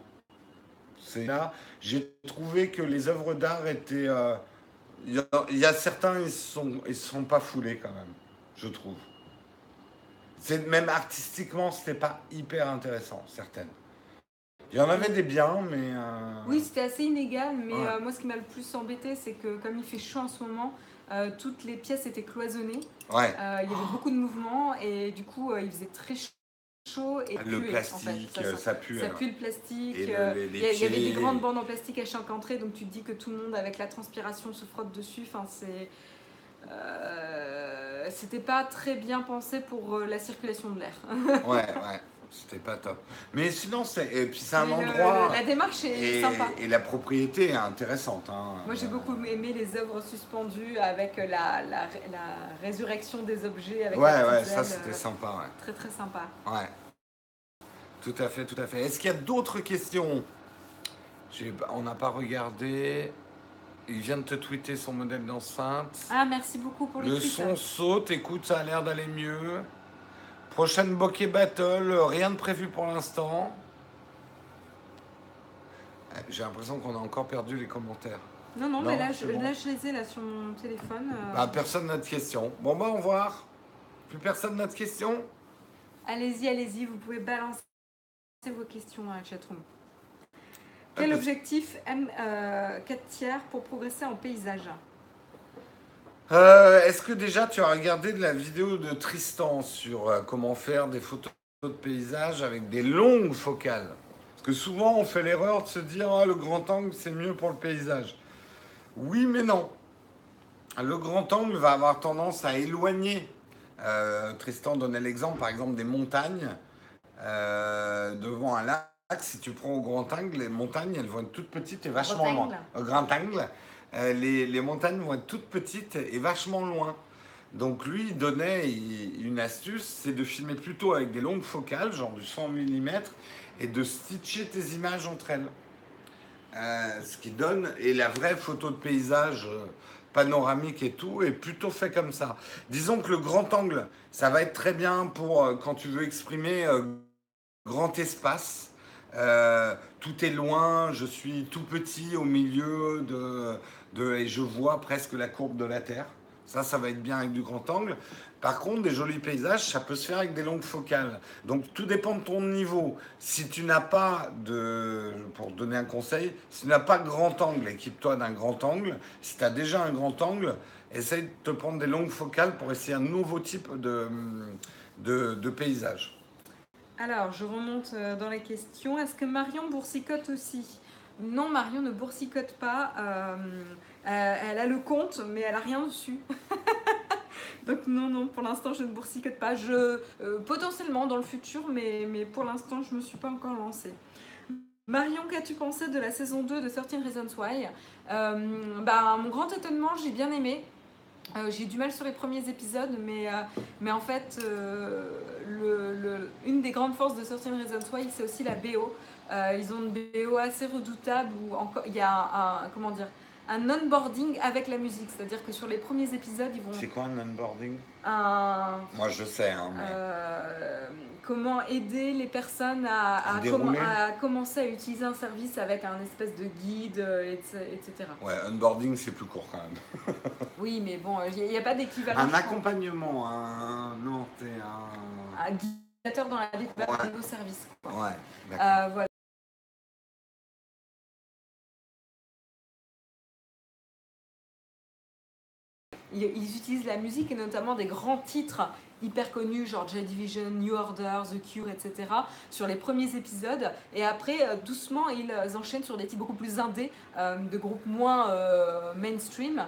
C'est là. J'ai trouvé que les œuvres d'art étaient. Il y, a- il y a certains ils sont ils se sont pas foulés quand même, je trouve. C'est même artistiquement c'était pas hyper intéressant certaines. Il y en avait des biens mais. euh,
Oui, c'était assez inégal, mais
Ouais.
euh, moi, ce qui m'a le plus embêté, c'est que comme il fait chaud en ce moment, euh, toutes les pièces étaient cloisonnées.
Ouais.
Il y avait beaucoup de mouvements et du coup, il faisait très chaud et
Le
puait,
plastique,
en fait. Ça, ça-
ça pue.
ça
alors.
pue le plastique.
Et le-
euh, il y, avait des grandes bandes en plastique à chaque entrée, donc tu te dis que tout le monde, avec la transpiration, se frotte dessus. Enfin, c'est. euh, C'était pas très bien pensé pour euh, la circulation de l'air.
Ouais, ouais. C'était pas top. Mais sinon, c'est et puis c'est un
le-
endroit.
la démarche est
Et,
sympa.
et la propriété est intéressante. hein.
Moi j'ai beaucoup aimé les œuvres suspendues avec la, la, la résurrection des objets. Avec
Ouais, ouais, ça c'était
euh,
sympa.
Très très sympa.
Ouais. Tout à fait, tout à fait. Est-ce qu'il y a d'autres questions? On n'a pas regardé. Il vient de te tweeter son modèle d'enceinte.
Ah merci beaucoup pour
Le
tweets.
son saute, écoute, ça a l'air d'aller mieux. Prochaine bokeh battle, rien de prévu pour l'instant. Euh, J'ai l'impression qu'on a encore perdu les commentaires.
Non, non,
Non,
mais là je,
bon.
là je les ai là sur mon téléphone. euh.
Bah, personne n'a de questions. Bon, bah, au revoir. Plus personne n'a de questions?
Allez-y, allez-y, vous pouvez balancer vos questions dans la chatroom. Quel
Ah,
objectif M4 euh, 4 tiers pour progresser en paysage?
Euh, Est-ce que déjà tu as regardé de la vidéo de Tristan sur euh, comment faire des photos de paysage avec des longues focales? Parce que souvent on fait l'erreur de se dire Ah, le grand angle c'est mieux pour le paysage. Oui, mais non. Le grand angle va avoir tendance à éloigner. Euh, Tristan donnait l'exemple par exemple des montagnes devant un lac. Si tu prends au grand angle, les montagnes elles vont être toutes petites et vachement loin. Au grand angle, les, les montagnes vont être toutes petites et vachement loin. Donc lui, il donnait une astuce, c'est de filmer plutôt avec des longues focales, genre du 100 mm, et de stitcher tes images entre elles. Euh, ce qui donne, et la vraie photo de paysage euh, panoramique et tout, est plutôt fait comme ça. Disons que le grand angle, ça va être très bien pour euh, quand tu veux exprimer euh, grand espace. Euh, tout est loin, je suis tout petit au milieu de, et je vois presque la courbe de la Terre. Ça, ça va être bien avec du grand angle. Par contre, des jolis paysages, ça peut se faire avec des longues focales. Donc, tout dépend de ton niveau. Si tu n'as pas de, pour donner un conseil, si tu n'as pas grand angle, équipe-toi d'un grand angle. Si tu as déjà un grand angle, essaye de te prendre des longues focales pour essayer un nouveau type de, de, de paysage.
Alors, je remonte euh, dans les questions. Est-ce que Marion boursicote aussi? Non, Marion ne boursicote pas. Euh, euh, elle a le compte, mais elle a rien dessus. Donc non, non, pour l'instant, je ne boursicote pas. Je, euh, potentiellement dans le futur, mais, mais pour l'instant, je ne me suis pas encore lancée. Marion, qu'as-tu pensé de la saison 2 de 13 Reasons Why? Bah, Mon grand étonnement, j'ai bien aimé. J'ai du mal sur les premiers épisodes, mais, en fait, une des grandes forces de 13 Reasons Why, c'est aussi la BO. Euh, ils ont une BO assez redoutable où encore, il y a un, comment dire, un onboarding avec la musique. C'est-à-dire que sur les premiers épisodes, ils vont.
C'est quoi un onboarding?
Un,
Moi, je sais. Hein, mais-
euh, comment aider les personnes à, commencer à utiliser un service avec un espèce de guide, euh, etc.
Ouais, onboarding, c'est plus court quand même.
Oui, mais bon, il n'y a, pas d'équivalent.
Un accompagnement, un. Non, t'es un.
Un guidateur dans la découverte
Ouais.
de nouveaux services. quoi.
Ouais, d'accord.
Euh, voilà. Ils, utilisent la musique et notamment des grands titres hyper connus, genre J Division, New Order, The Cure, etc., sur les premiers épisodes. Et après, euh, doucement, ils enchaînent sur des titres beaucoup plus indés, euh, de groupes moins euh, mainstream.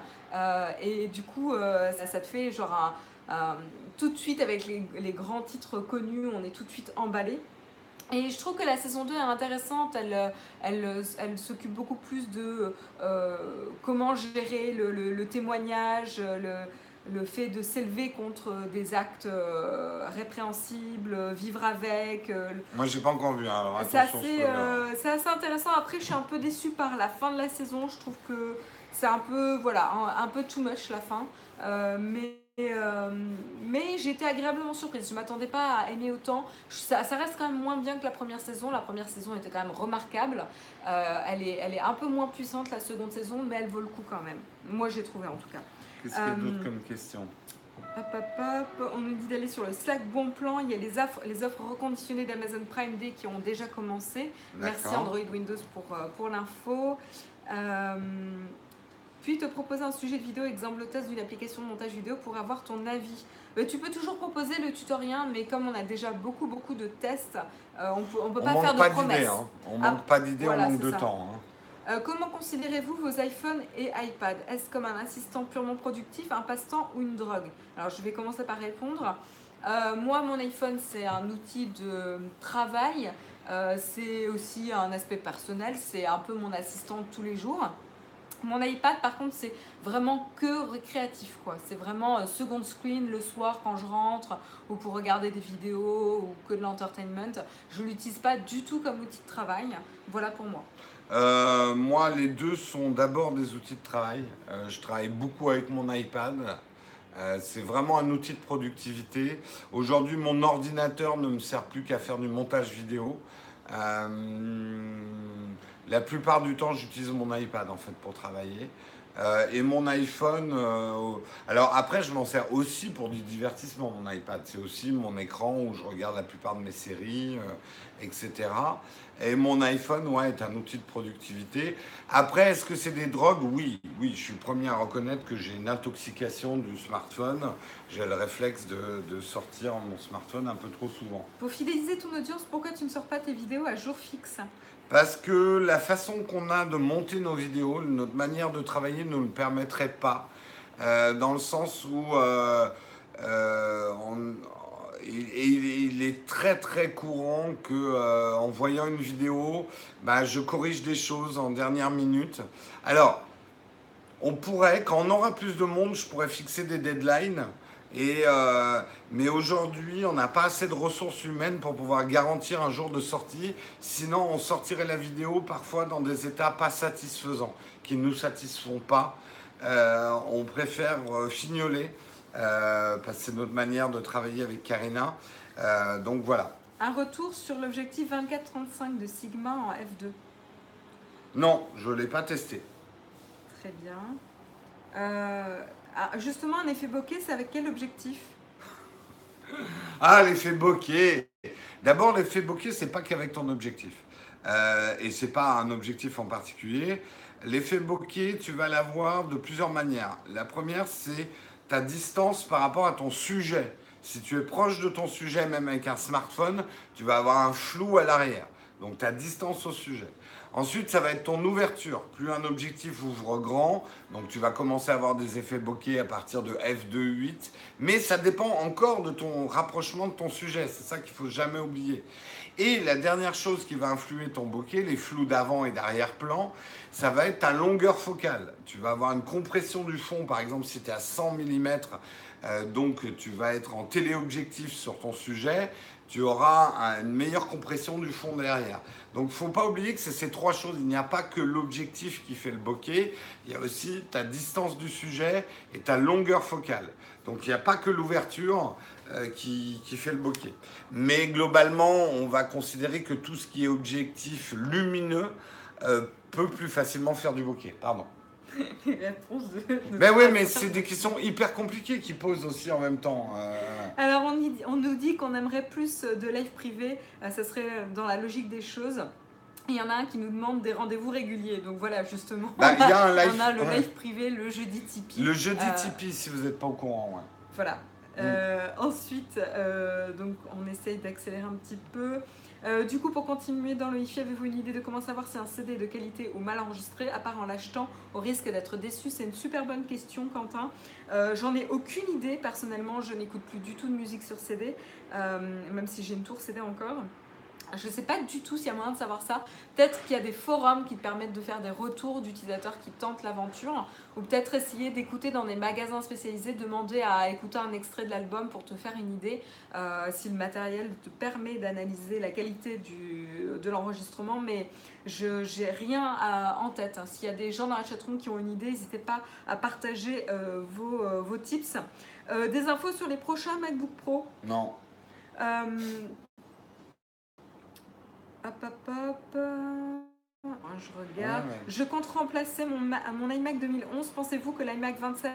Et du coup, ça, te fait genre tout de suite avec les grands titres connus, on est tout de suite emballé. Et je trouve que la saison 2 est intéressante, elle, euh, elle, euh, elle s'occupe beaucoup plus de euh, comment gérer le, le- le témoignage, le, le fait de s'élever contre des actes euh, répréhensibles, vivre avec. euh,
Moi, j'ai pas encore vu. hein, alors
c'est assez, intéressant. Après, je suis un peu déçue par la fin de la saison. Je trouve que c'est un peu, voilà, un, un peu too much la fin. Mais mais j'ai été agréablement surprise. Je m'attendais pas à aimer autant. Ça, ça reste quand même moins bien que la première saison. La première saison était quand même remarquable. Euh, elle, est, elle est un peu moins puissante la seconde saison, mais elle vaut le coup quand même. Moi, j'ai trouvé en tout cas.
Qu'est-ce qu'il y a d'autre
euh,
comme question?
Hop, hop, hop. On nous dit d'aller sur le Slack Bon Plan. Il y a les offres, les offres reconditionnées d'Amazon Prime Day qui ont déjà commencé. Merci. Android Windows pour, euh, pour l'info. Euh, puis te proposer un sujet de vidéo, exemple le test d'une application de montage vidéo pour avoir ton avis. Euh, tu peux toujours proposer le tutoriel, mais comme on a déjà beaucoup beaucoup de tests, euh, on peut, on peut
On
pas faire
pas
de
d'idées.
promesses.
Hein. On
Ah,
manque pas d'idées,
voilà,
on manque de
ça.
temps. hein.
Euh, comment considérez-vous vos iPhones et iPad Est-ce comme un assistant purement productif, un passe-temps ou une drogue? Alors je vais commencer par répondre. Euh, moi, mon iPhone, c'est un outil de travail. Euh, c'est aussi un aspect personnel. C'est un peu mon assistant de tous les jours. Mon iPad, par contre, c'est vraiment que récréatif. quoi. C'est vraiment euh, second screen le soir quand je rentre ou pour regarder des vidéos ou que de l'entertainment. Je l'utilise pas du tout comme outil de travail. Voilà pour moi.
Euh, moi, les deux sont d'abord des outils de travail. Euh, je travaille beaucoup avec mon iPad. C'est vraiment un outil de productivité. Aujourd'hui, mon ordinateur ne me sert plus qu'à faire du montage vidéo. La plupart du temps, j'utilise mon iPad en fait pour travailler. Euh, et mon iPhone, euh, alors après, je m'en sers aussi pour du divertissement. Mon iPad, c'est aussi mon écran où je regarde la plupart de mes séries, euh, etc. Et mon iPhone, ouais, est un outil de productivité. Après, est-ce que c'est des drogues? Oui, oui, je suis le premier à reconnaître que j'ai une intoxication du smartphone. J'ai le réflexe de, de sortir mon smartphone un peu trop souvent.
Pour fidéliser ton audience, pourquoi tu ne sors pas tes vidéos à jour fixe?
Parce que la façon qu'on a de monter nos vidéos, notre manière de travailler ne le permettrait pas. Euh, dans le sens où euh, euh, il, est très très courant que en voyant une vidéo, bah, je corrige des choses en dernière minute. Alors, on pourrait, quand on aura plus de monde, je pourrais fixer des deadlines. Et, euh, mais aujourd'hui, on n'a pas assez de ressources humaines pour pouvoir garantir un jour de sortie. Sinon, on sortirait la vidéo parfois dans des états pas satisfaisants, qui ne nous satisfont pas. Euh, on préfère euh, fignoler, euh, parce que c'est notre manière de travailler avec Karina. Donc voilà.
Un retour sur l'objectif 24-35 de Sigma en F2.
Non, je ne l'ai pas testé.
Très bien. Ah, justement, un effet bokeh, c'est avec quel objectif?
Ah, l'effet bokeh. D'abord, l'effet bokeh, c'est pas qu'avec ton objectif. Euh, et c'est pas un objectif en particulier. L'effet bokeh, tu vas l'avoir de plusieurs manières. La première, c'est ta distance par rapport à ton sujet. Si tu es proche de ton sujet, même avec un smartphone, tu vas avoir un flou à l'arrière. Donc ta distance au sujet. Ensuite, ça va être ton ouverture. Plus un objectif ouvre grand, donc tu vas commencer à avoir des effets bokeh à partir de f2.8. Mais ça dépend encore de ton rapprochement de ton sujet. C'est ça qu'il faut jamais oublier. Et la dernière chose qui va influer ton bokeh, les flous d'avant et d'arrière-plan, ça va être ta longueur focale. Tu vas avoir une compression du fond, par exemple, si tu es à 100 mm, euh, donc tu vas être en téléobjectif sur ton sujet, tu auras une meilleure compression du fond derrière. Donc, faut pas oublier que c'est ces trois choses. Il n'y a pas que l'objectif qui fait le bokeh, il y a aussi ta distance du sujet et ta longueur focale. Donc, il n'y a pas que l'ouverture euh, qui, fait le bokeh. Mais globalement, on va considérer que tout ce qui est objectif lumineux euh, peut plus facilement faire du bokeh. Pardon.
réponses de.
Ben oui, mais c'est des questions hyper compliquées qui posent aussi en même temps. Euh.
Alors, on, on, nous dit qu'on aimerait plus de live privé. Euh, ça serait dans la logique des choses. Il y en a un qui nous demande des rendez-vous réguliers. Donc voilà, justement.
Bah, y a un
live... on a le live privé le jeudi Tipeee.
Le jeudi euh, Tipeee, si vous n'êtes pas au courant.
Voilà. Mm. Ensuite, donc on essaye d'accélérer un petit peu. Euh, du coup, pour continuer dans le hi avez-vous une idée de comment savoir si un CD est de qualité ou mal enregistré, à part en l'achetant au risque d'être déçu? C'est une super bonne question, Quentin. Euh, j'en ai aucune idée, personnellement, je n'écoute plus du tout de musique sur CD, euh, même si j'ai une tour CD encore. Je ne sais pas du tout s'il y a moyen de savoir ça. Peut-être qu'il y a des forums qui te permettent de faire des retours d'utilisateurs qui tentent l'aventure. Ou peut-être essayer d'écouter dans des magasins spécialisés, demander à écouter un extrait de l'album pour te faire une idée euh, si le matériel te permet d'analyser la qualité du, de l'enregistrement. Mais je n'ai rien en tête. Hein. S'il y a des gens dans la chatroom qui ont une idée, n'hésitez pas à partager euh, vos, euh, vos, tips. des infos sur les prochains MacBook Pro?
Non.
Hop, hop, hop. Je regarde. Je compte remplacer mon, mon iMac 2011. Pensez-vous que l'iMac 27,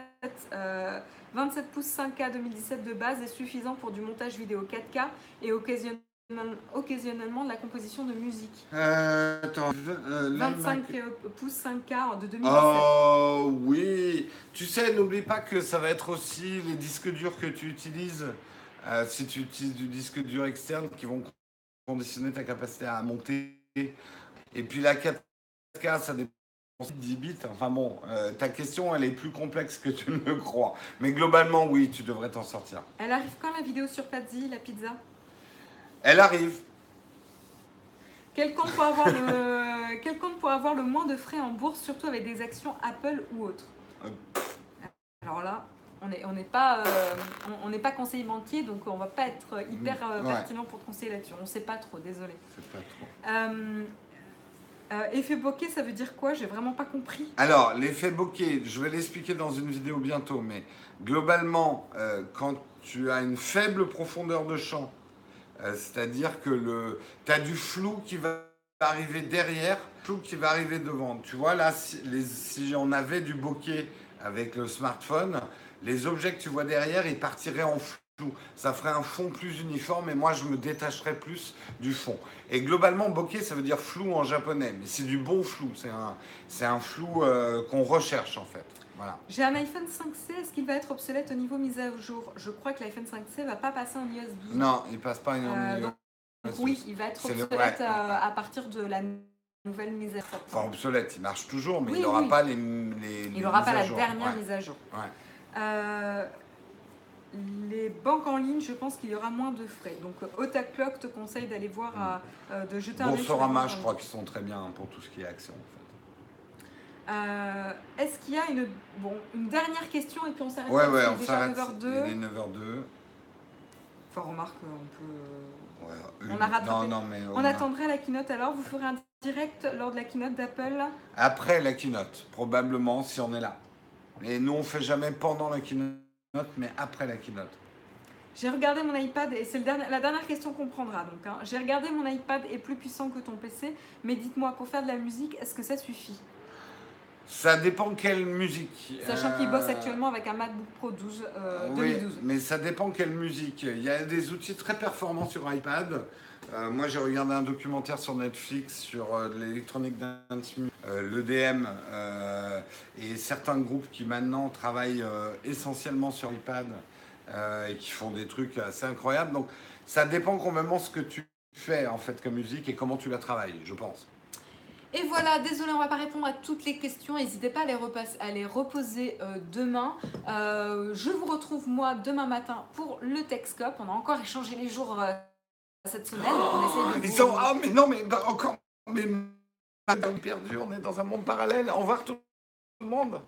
27 pouces 5K 2017 de base est suffisant pour du montage vidéo 4K et occasionnellement, occasionnellement de la composition de musique?
Euh, attends,
25 euh, pouces 5K de 2017.
Oh oui Tu sais, n'oublie pas que ça va être aussi les disques durs que tu utilises. Euh, si tu utilises du disque dur externe qui vont conditionner ta capacité à monter. Et puis la 4K, ça dépend de 10 bits. Enfin bon, euh, ta question, elle est plus complexe que tu ne le crois. Mais globalement, oui, tu devrais t'en sortir.
Elle arrive quand la vidéo sur Pazzi, la pizza?
Elle arrive.
Quel compte, pour avoir le... Quel compte pour avoir le moins de frais en bourse, surtout avec des actions Apple ou autres? Euh, Alors là, on n'est on pas, euh, on, pas conseiller banquier, donc on va pas être hyper euh, pertinent pour te conseiller là-dessus. On ne sait pas trop, désolé.
Pas trop.
Euh, effet bokeh, ça veut dire quoi? J'ai vraiment pas compris.
Alors, l'effet bokeh, je vais l'expliquer dans une vidéo bientôt, mais globalement, quand tu as une faible profondeur de champ, c'est-à-dire que tu as du flou qui va arriver derrière, flou qui va arriver devant. Tu vois, là, si, les, si on avait du bokeh avec le smartphone, les objets que tu vois derrière, ils partiraient en flou. Ça ferait un fond plus uniforme et moi, je me détacherais plus du fond. Et globalement, bokeh, ça veut dire flou en japonais, mais c'est du bon flou. C'est un, c'est un flou euh, qu'on recherche en fait. Voilà.
J'ai un iPhone 5C, est-ce qu'il va être obsolète au niveau mise à jour? Je crois que l'iPhone 5C va pas passer en iOS 12.
Non, il passe pas en iOS 12.
Euh, oui, il va être obsolète euh, à partir de la nouvelle mise à jour.
Enfin, obsolète, il marche toujours, mais il n'aura pas les, les,
Il n'aura pas la dernière mise à jour. Ouais. Euh, les banques en ligne, je pense qu'il y aura moins de frais. Donc Otaclock te conseille d'aller voir, à, euh, de jeter un
Boursorama, je crois qu'ils sont très bien pour tout ce qui est action.
En fait. Euh, est-ce qu'il y a une, bon, une dernière question et puis on s'arrête
Ouais, ouais, on s'arrête. 9h02. Il est 9h02.
Enfin, remarque, on peut.
Ouais, on a rattrapé. Non, non, mais
on, attendrait la keynote alors. Vous ferez un direct lors de la keynote d'Apple?
Après la keynote, probablement, si on est là. Et nous, on fait jamais pendant la keynote, mais après la keynote.
J'ai regardé mon iPad et c'est la dernière question qu'on prendra. Donc, hein. j'ai regardé mon iPad est plus puissant que ton PC, mais dites-moi pour faire de la musique, est-ce que ça suffit?
Ça dépend quelle musique.
Sachant qu'il bosse euh, actuellement avec un MacBook Pro 12 2012.
mais ça dépend quelle musique. Il y a des outils très performants sur iPad. Euh, moi, j'ai regardé un documentaire sur Netflix sur euh, l'électronique dance, euh, l'EDM et certains groupes qui maintenant travaillent essentiellement sur iPad et qui font des trucs assez incroyables. Donc, ça dépend complètement ce que tu fais en fait comme musique et comment tu la travailles, je pense.
Et voilà, désolé, on va pas répondre à toutes les questions. N'hésitez pas à les, à les reposer demain. je vous retrouve moi demain matin pour le Techscope. On a encore échangé les jours cette semaine. on essaie de
Ils sont, ah, mais non, mais encore, mais perdu, on est dans un monde parallèle. Au revoir tout le monde.